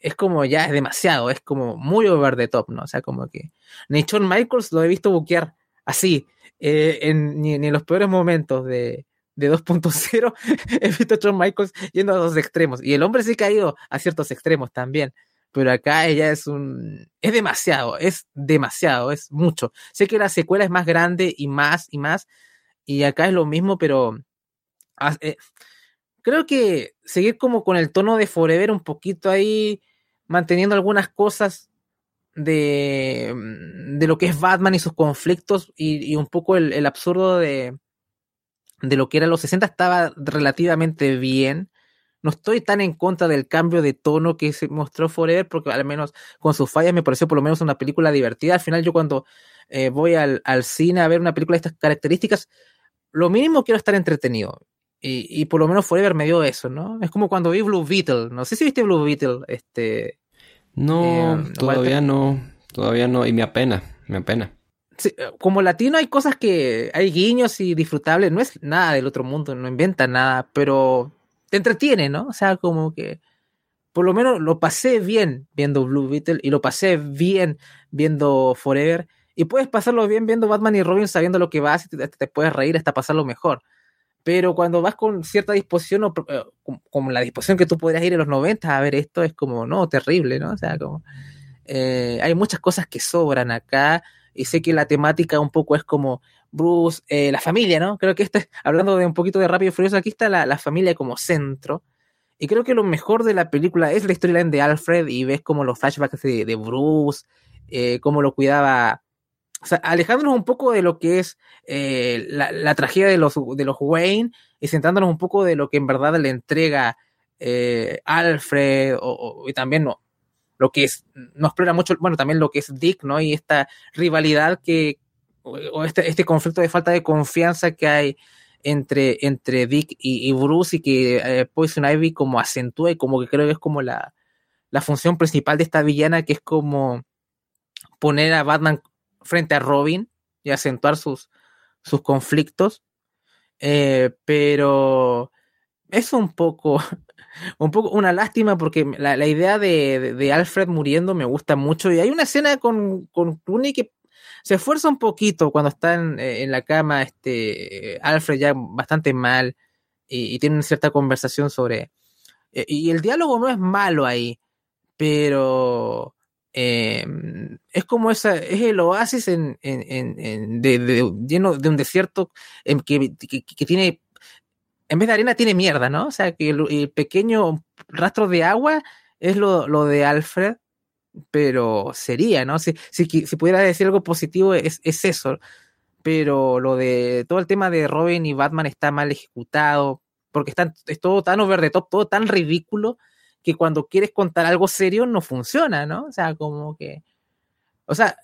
es como ya es demasiado, es como muy over the top, ¿no? O sea, como que ni Shawn Michaels lo he visto buquear así, eh, ni, en los peores momentos de, de 2.0 he visto a John Michaels yendo a dos extremos. Y el hombre sí ha ido a ciertos extremos también. Pero acá ella es un... Es demasiado, es demasiado, es mucho. Sé que la secuela es más grande y más y más. Y acá es lo mismo, pero... Eh, creo que seguir como con el tono de Forever un poquito ahí, manteniendo algunas cosas de, mm, de lo que es Batman y sus conflictos y, un poco el, absurdo de, de lo que era los 60 estaba relativamente bien. No estoy tan en contra del cambio de tono que se mostró Forever, porque al menos con sus fallas me pareció por lo menos una película divertida. Al final yo cuando eh, voy al, al, cine a ver una película de estas características, lo mínimo quiero estar entretenido. Y, por lo menos Forever me dio eso, ¿no? Es como cuando vi Blue Beetle. No sé si viste Blue Beetle. Este, no, eh, todavía no. Todavía no. Y me apena, me apena. como latino hay cosas que hay guiños y disfrutables. No es nada del otro mundo, no inventa nada, pero te entretiene, ¿no? O sea, como que por lo menos lo pasé bien viendo Blue Beetle y lo pasé bien viendo Forever. Y puedes pasarlo bien viendo Batman y Robin sabiendo lo que vas y te puedes reír hasta pasarlo mejor pero cuando vas con cierta disposición o eh, como la disposición que tú podrías ir en los 90 a ver esto es como, no, terrible, ¿no? O sea, como eh, hay muchas cosas que sobran acá y sé que la temática un poco es como Bruce, eh, la familia, ¿no? Creo que este, hablando de un poquito de Rápido y Furioso, aquí está la, familia como centro. Y creo que lo mejor de la película es la storyline de Alfred y ves como los flashbacks de, Bruce, cómo lo cuidaba o sea, alejándonos un poco de lo que es eh, la, tragedia de los, de los Wayne y centrándonos un poco de lo que en verdad le entrega eh, Alfred o, y también no, lo que es, no explora mucho, bueno, también lo que es Dick, ¿no? Y esta rivalidad que, o, este, este conflicto de falta de confianza que hay entre, entre Dick y, Bruce y que eh, Poison Ivy como acentúa y como que creo que es como la, la función principal de esta villana que es como poner a Batman frente a Robin y acentuar sus, sus conflictos. Eh, pero es un poco, un poco una lástima porque la, idea de, Alfred muriendo me gusta mucho. Y hay una escena con, con Clooney que se esfuerza un poquito cuando está en, eh, la cama, este, Alfred ya bastante mal y, y tienen cierta conversación sobre... Eh, y el diálogo no es malo ahí, pero Em, es como esa, es el oasis en, en, de, lleno de un desierto que, que, tiene, en vez de arena tiene mierda, ¿no? O sea, que el, pequeño rastro de agua es lo, lo, de Alfred, pero sería, ¿no? Si, si, si pudiera decir algo positivo es, es, eso, pero lo de todo el tema de Robin y Batman está mal ejecutado, porque están, es todo tan over the top, todo tan ridículo que cuando quieres contar algo serio no funciona, ¿no? O sea, como que. O sea,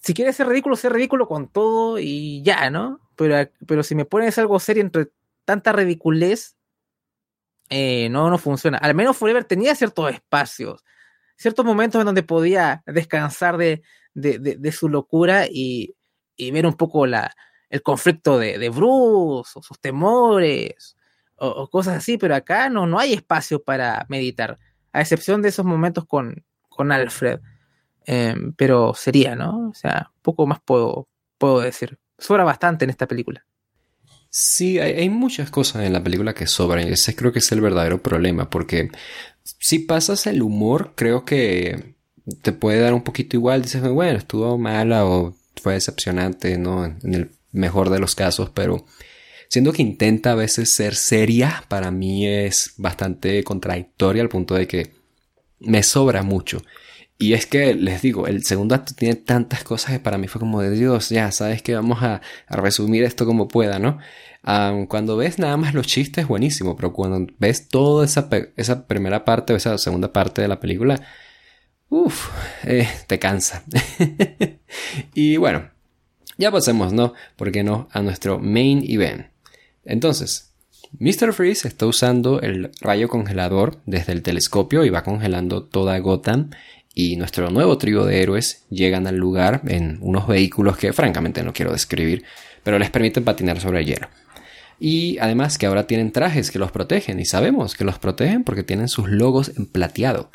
si quieres ser ridículo, ser ridículo con todo y ya, ¿no? Pero, pero si me pones algo serio entre tanta ridiculez, eh, no, no funciona. Al menos Forever tenía ciertos espacios, ciertos momentos en donde podía descansar de, de, su locura y, y, ver un poco la, el conflicto de, de Bruce, o sus temores, o, cosas así, pero acá no, no hay espacio para meditar, a excepción de esos momentos con, con Alfred. Em, pero sería, ¿no? O sea, poco más puedo, puedo decir. Sobra bastante en esta película. Sí, hay, muchas cosas en la película que sobran y ese creo que es el verdadero problema, porque si pasas el humor, creo que te puede dar un poquito igual, dices, bueno, estuvo mala o fue decepcionante, ¿no? En el mejor de los casos, pero Siendo que intenta a veces ser seria, para mí es bastante contradictoria al punto de que me sobra mucho. Y es que, les digo, el segundo acto tiene tantas cosas que para mí fue como de Dios, ya sabes que vamos a, resumir esto como pueda, ¿no? cuando ves nada más los chistes, buenísimo, pero cuando ves toda esa, esa primera parte o esa segunda parte de la película, uff, eh, te cansa. y bueno, ya pasemos, ¿no? ¿Por qué no? A nuestro main event. Entonces, Mr. Freeze está usando el rayo congelador desde el telescopio y va congelando toda Gotham y nuestro nuevo trío de héroes llegan al lugar en unos vehículos que francamente no quiero describir, pero les permiten patinar sobre el hielo. Y además que ahora tienen trajes que los protegen y sabemos que los protegen porque tienen sus logos en plateado.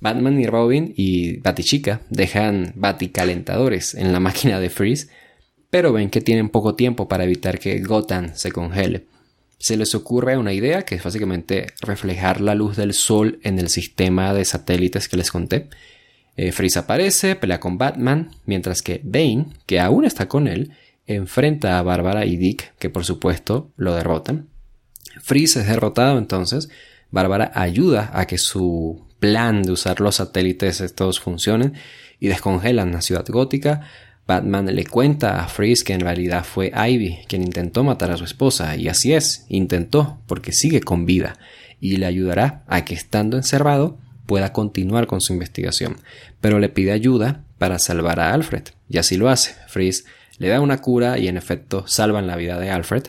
Batman y Robin y Batichica dejan baticalentadores en la máquina de Freeze pero ven que tienen poco tiempo para evitar que Gotham se congele. Se les ocurre una idea que es básicamente reflejar la luz del sol en el sistema de satélites que les conté. Eh, Freeze aparece, pelea con Batman, mientras que Bane, que aún está con él, enfrenta a Bárbara y Dick, que por supuesto lo derrotan. Freeze es derrotado entonces, Bárbara ayuda a que su plan de usar los satélites estos funcionen y descongelan la ciudad gótica, Batman le cuenta a Freeze que en realidad fue Ivy quien intentó matar a su esposa, y así es, intentó, porque sigue con vida, y le ayudará a que estando encerrado pueda continuar con su investigación, pero le pide ayuda para salvar a Alfred, y así lo hace. Freeze le da una cura y en efecto salvan la vida de Alfred.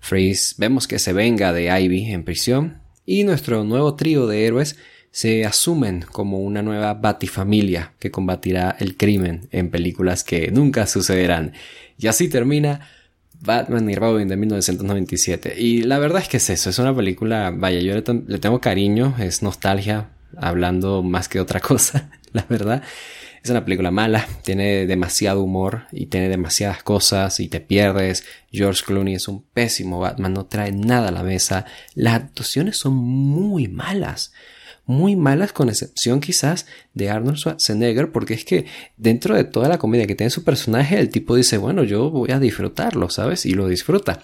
Freeze vemos que se venga de Ivy en prisión y nuestro nuevo trío de héroes se asumen como una nueva batifamilia que combatirá el crimen en películas que nunca sucederán. Y así termina Batman y Robin de 1997. Y la verdad es que es eso, es una película, vaya, yo le, tengo cariño, es nostalgia, hablando más que otra cosa, la verdad. Es una película mala, tiene demasiado humor y tiene demasiadas cosas y te pierdes. George Clooney es un pésimo Batman, no trae nada a la mesa. Las actuaciones son muy malas muy malas con excepción quizás de Arnold Schwarzenegger porque es que dentro de toda la comedia que tiene su personaje el tipo dice bueno yo voy a disfrutarlo sabes y lo disfruta.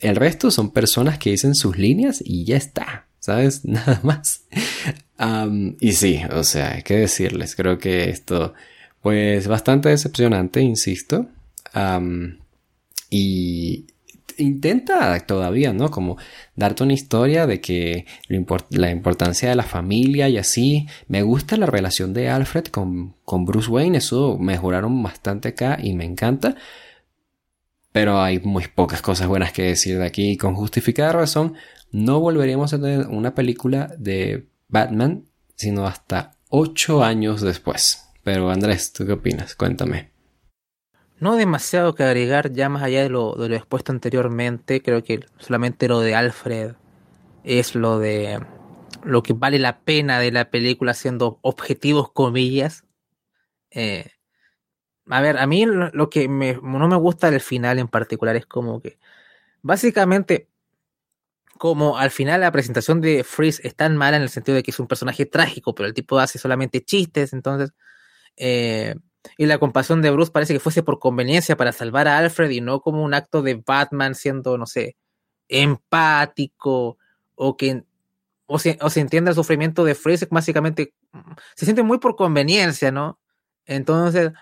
El resto son personas que dicen sus líneas y ya está sabes nada más. Y sí o sea hay que decirles creo que esto pues bastante decepcionante insisto. Y intenta todavía, ¿no? Como darte una historia de que la importancia de la familia y así. Me gusta la relación de Alfred con, con Bruce Wayne, eso mejoraron bastante acá y me encanta. Pero hay muy pocas cosas buenas que decir de aquí. Y con justificada razón, no volveríamos a tener una película de Batman, sino hasta ocho años después. Pero Andrés, ¿tú qué opinas? Cuéntame. No demasiado que agregar ya más allá de lo, expuesto anteriormente. Creo que solamente lo de Alfred es lo de lo que vale la pena de la película siendo objetivos comillas. Eh, a ver, a mí lo, que no me gusta del final en particular es como que básicamente como al final la presentación de Freeze es tan mala en el sentido de que es un personaje trágico, pero el tipo hace solamente chistes, entonces eh, y la compasión de Bruce parece que fuese por conveniencia para salvar a Alfred y no como un acto de Batman siendo, no sé, empático o que o se, o se entiende el sufrimiento de Freeze, básicamente se siente muy por conveniencia, ¿no? Entonces,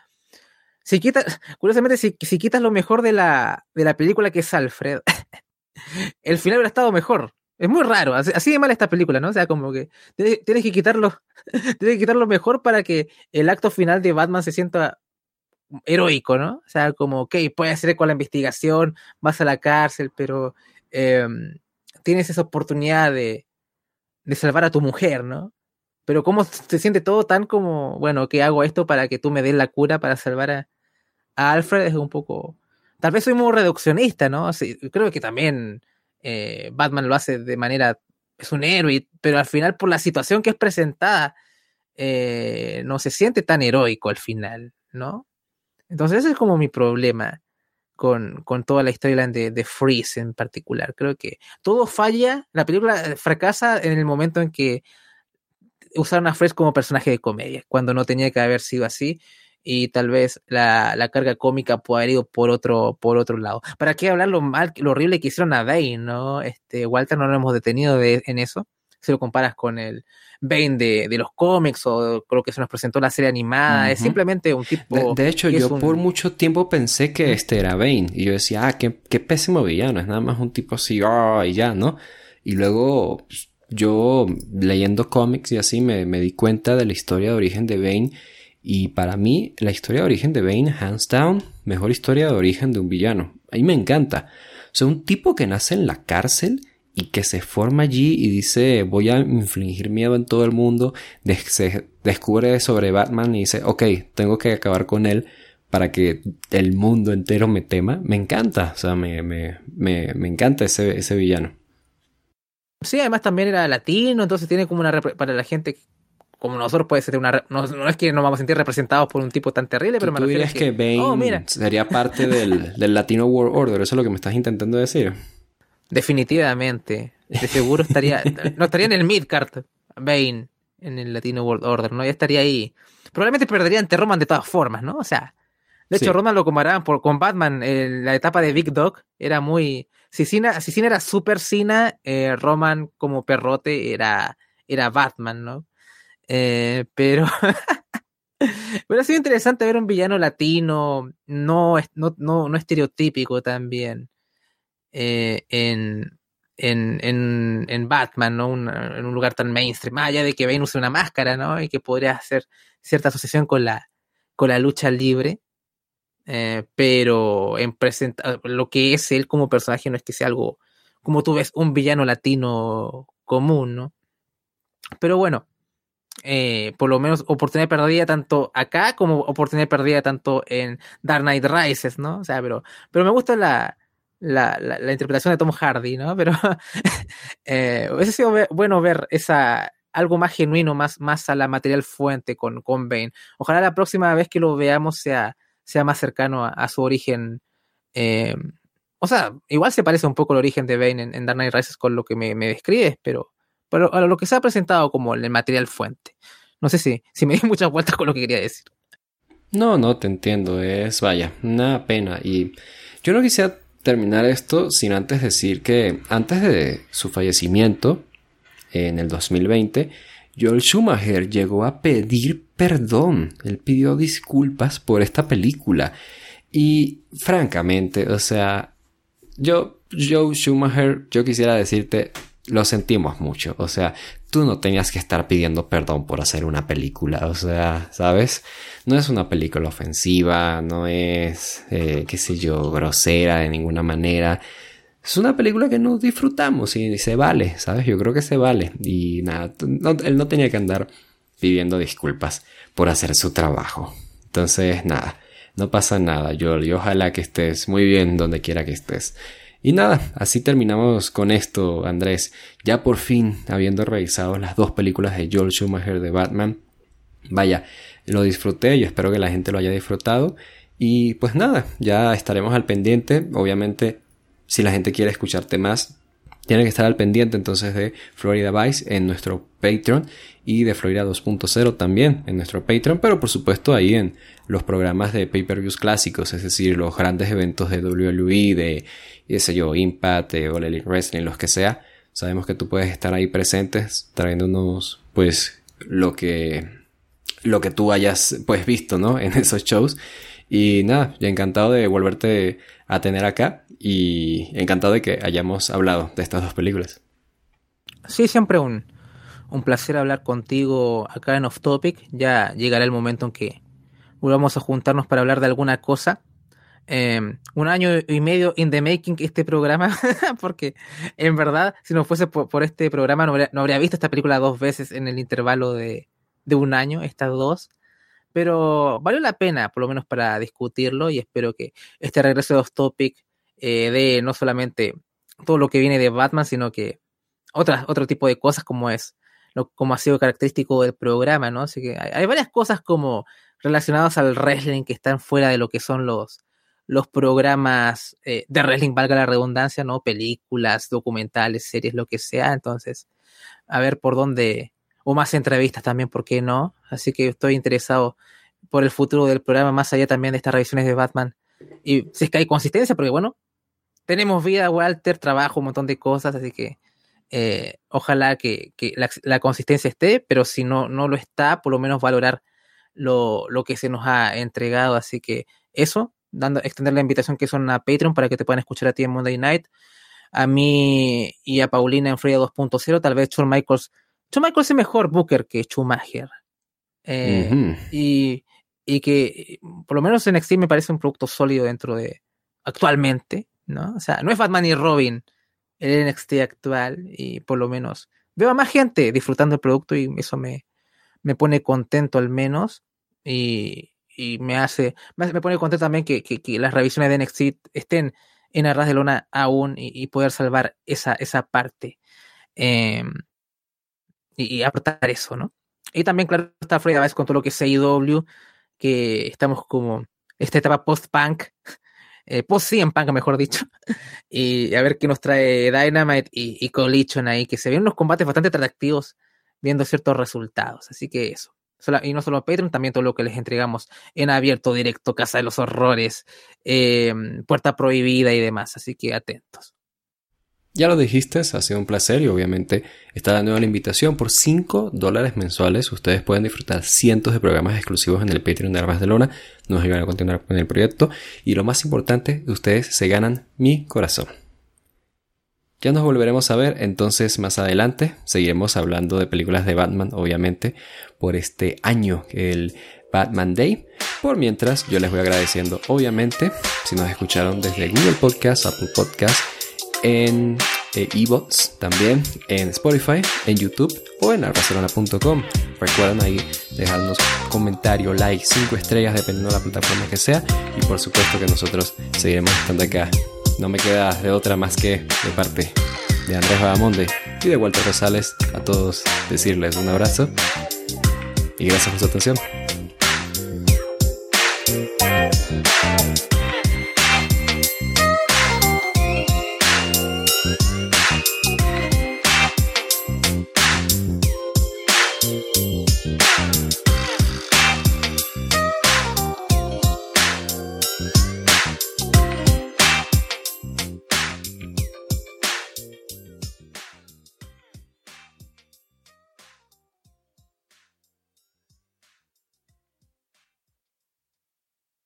si quitas, curiosamente, si, si quitas lo mejor de la, de la película que es Alfred, el final hubiera estado mejor. Es muy raro, así, de mal esta película, ¿no? O sea, como que tienes, que quitarlo, tienes que quitarlo mejor para que el acto final de Batman se sienta heroico, ¿no? O sea, como, ok, puedes hacer con la investigación, vas a la cárcel, pero em, tienes esa oportunidad de, de salvar a tu mujer, ¿no? Pero cómo se siente todo tan como, bueno, que hago esto para que tú me des la cura para salvar a, a Alfred es un poco... Tal vez soy muy reduccionista, ¿no? creo que también eh, Batman lo hace de manera, es un héroe, pero al final por la situación que es presentada, eh, no se siente tan heroico al final, ¿no? Entonces ese es como mi problema con, toda la historia de, de, Freeze en particular. Creo que todo falla, la película fracasa en el momento en que usaron a Freeze como personaje de comedia, cuando no tenía que haber sido así y tal vez la, la, carga cómica puede haber ido por otro, por otro lado. ¿Para qué hablar lo mal, lo horrible que hicieron a Bane, no? Este, Walter no lo hemos detenido de, en eso. Si lo comparas con el Bane de, de los cómics o creo que se nos presentó la serie animada, es simplemente un tipo. De, hecho, yo por mucho tiempo pensé que este era Bane y yo decía, ah, qué, qué pésimo villano, es nada más un tipo así, oh, y ya, ¿no? Y luego pues, yo leyendo cómics y así me, me di cuenta de la historia de origen de Bane y para mí, la historia de origen de Bane, hands down, mejor historia de origen de un villano. A mí me encanta. O sea, un tipo que nace en la cárcel y que se forma allí y dice voy a infligir miedo en todo el mundo, se descubre sobre Batman y dice, ok, tengo que acabar con él para que el mundo entero me tema. Me encanta, o sea, me, me, me, me encanta ese, ese villano. Sí, además también era latino, entonces tiene como una... para la gente como nosotros puede ser una... No, es que nos vamos a sentir representados por un tipo tan terrible, pero me refiero que, que Bane oh, sería parte del, del Latino World Order, eso es lo que me estás intentando decir. Definitivamente. De seguro estaría... no estaría en el Midcard, Bane, en el Latino World Order, ¿no? Ya estaría ahí. Probablemente perdería ante Roman de todas formas, ¿no? O sea... De hecho, Roman lo comparaban por, con Batman. en la etapa de Big Dog era muy... Si era super Cena, eh, Roman como perrote era, era Batman, ¿no? Eh, pero. pero ha sido interesante ver un villano latino, no, no, no, estereotípico también, eh, en, en, en, Batman, ¿no? en un lugar tan mainstream, más allá de que Bane use una máscara, ¿no? Y que podría hacer cierta asociación con la, con la lucha libre. Eh, pero en presenta lo que es él como personaje no es que sea algo como tú ves un villano latino común, ¿no? Pero bueno, eh, por lo menos oportunidad perdida tanto acá como oportunidad perdida tanto en Dark Knight Rises, ¿no? O sea, pero, pero me gusta la, la, la, interpretación de Tom Hardy, ¿no? Pero eh, hubiese sido bueno ver esa algo más genuino, más, más a la material fuente con, con Bane. Ojalá la próxima vez que lo veamos sea, sea más cercano a, su origen. Eh, o sea, igual se parece un poco el origen de Bane en, Dark Knight Rises con lo que me, me describes, pero, pero a lo que se ha presentado como el material fuente. No sé si, si me di muchas vueltas con lo que quería decir. No, no, te entiendo. Es, vaya, una pena. Y yo no quisiera terminar esto sin antes decir que antes de su fallecimiento, en el 2020, Joel Schumacher llegó a pedir perdón. Él pidió disculpas por esta película. Y francamente, o sea, yo, Joe Schumacher, yo quisiera decirte, lo sentimos mucho. O sea, tú no tenías que estar pidiendo perdón por hacer una película. O sea, ¿sabes? No es una película ofensiva, no es, eh, qué sé yo, grosera de ninguna manera. Es una película que nos disfrutamos y se vale, ¿sabes? Yo creo que se vale. Y nada, él no tenía que andar pidiendo disculpas por hacer su trabajo. Entonces, nada, no pasa nada, Joel. Y ojalá que estés muy bien donde quiera que estés. Y nada, así terminamos con esto, Andrés. Ya por fin, habiendo revisado las dos películas de Joel Schumacher de Batman. Vaya, lo disfruté y espero que la gente lo haya disfrutado. Y pues nada, ya estaremos al pendiente. Obviamente, si la gente quiere escucharte más, tiene que estar al pendiente entonces de Florida Vice en nuestro Patreon y de Florida 2.0 también en nuestro Patreon, pero por supuesto ahí en los programas de pay-per-views clásicos, es decir, los grandes eventos de WWE, de, qué sé yo, Impact, de All Wrestling, los que sea. Sabemos que tú puedes estar ahí presentes, trayéndonos, pues, lo que, lo que tú hayas, pues, visto, ¿no? En esos shows. Y nada, encantado de volverte a tener acá y encantado de que hayamos hablado de estas dos películas. Sí, siempre un, un placer hablar contigo acá en Off Topic. Ya llegará el momento en que volvamos a juntarnos para hablar de alguna cosa. Em, un año y medio in the making este programa, porque en verdad, si no fuese por, este programa, no habría, visto esta película dos veces en el intervalo de, de un año, estas dos pero valió la pena, por lo menos para discutirlo, y espero que este regreso de Off Topic eh, de no solamente todo lo que viene de Batman, sino que otras, otro tipo de cosas como es, lo, como ha sido característico del programa, ¿no? Así que hay, varias cosas como relacionadas al wrestling que están fuera de lo que son los, los programas eh, de wrestling, valga la redundancia, ¿no? Películas, documentales, series, lo que sea. Entonces, a ver por dónde, o más entrevistas también, ¿por qué no? Así que estoy interesado por el futuro del programa, más allá también de estas revisiones de Batman. Y si es que hay consistencia, porque bueno, tenemos vida, Walter, trabajo, un montón de cosas, así que eh, ojalá que, la, consistencia esté, pero si no, no lo está, por lo menos valorar lo, lo que se nos ha entregado. Así que eso, dando, extender la invitación que son a Patreon para que te puedan escuchar a ti en Monday Night, a mí y a Paulina en Freya 2.0, tal vez Shawn Michaels Shawn Michaels es mejor Booker que Schumacher. Eh, y, y, que por lo menos en NXT me parece un producto sólido dentro de actualmente, ¿no? O sea, no es Batman y Robin el NXT actual y por lo menos veo a más gente disfrutando el producto y eso me, me pone contento al menos y, y me hace, me, pone contento también que, que, las revisiones de NXT estén en arras de lona aún y, poder salvar esa, esa parte. Eh, y, aportar eso, ¿no? Y también, claro, está Fred vez con todo lo que es AEW, que estamos como esta etapa post-punk, eh, post-CM Punk, mejor dicho, y a ver qué nos trae Dynamite y, y ahí, que se ven unos combates bastante atractivos viendo ciertos resultados. Así que eso. Y no solo Patreon, también todo lo que les entregamos en abierto, directo, Casa de los Horrores, eh, Puerta Prohibida y demás. Así que atentos. Ya lo dijiste, ha sido un placer y obviamente está dando la invitación por 5 dólares mensuales. Ustedes pueden disfrutar cientos de programas exclusivos en el Patreon de Armas de Lona. Nos ayudan a continuar con el proyecto y lo más importante, ustedes se ganan mi corazón. Ya nos volveremos a ver entonces más adelante. Seguiremos hablando de películas de Batman, obviamente, por este año, el Batman Day. Por mientras, yo les voy agradeciendo, obviamente, si nos escucharon desde Google Podcast, Apple Podcast, en e eBots también en Spotify, en YouTube o en arracerona.com. Recuerden ahí dejarnos comentario, like, 5 estrellas dependiendo de la plataforma que sea y por supuesto que nosotros seguiremos estando acá. No me queda de otra más que de parte de Andrés Badamonde y de Walter Rosales a todos decirles un abrazo y gracias por su atención.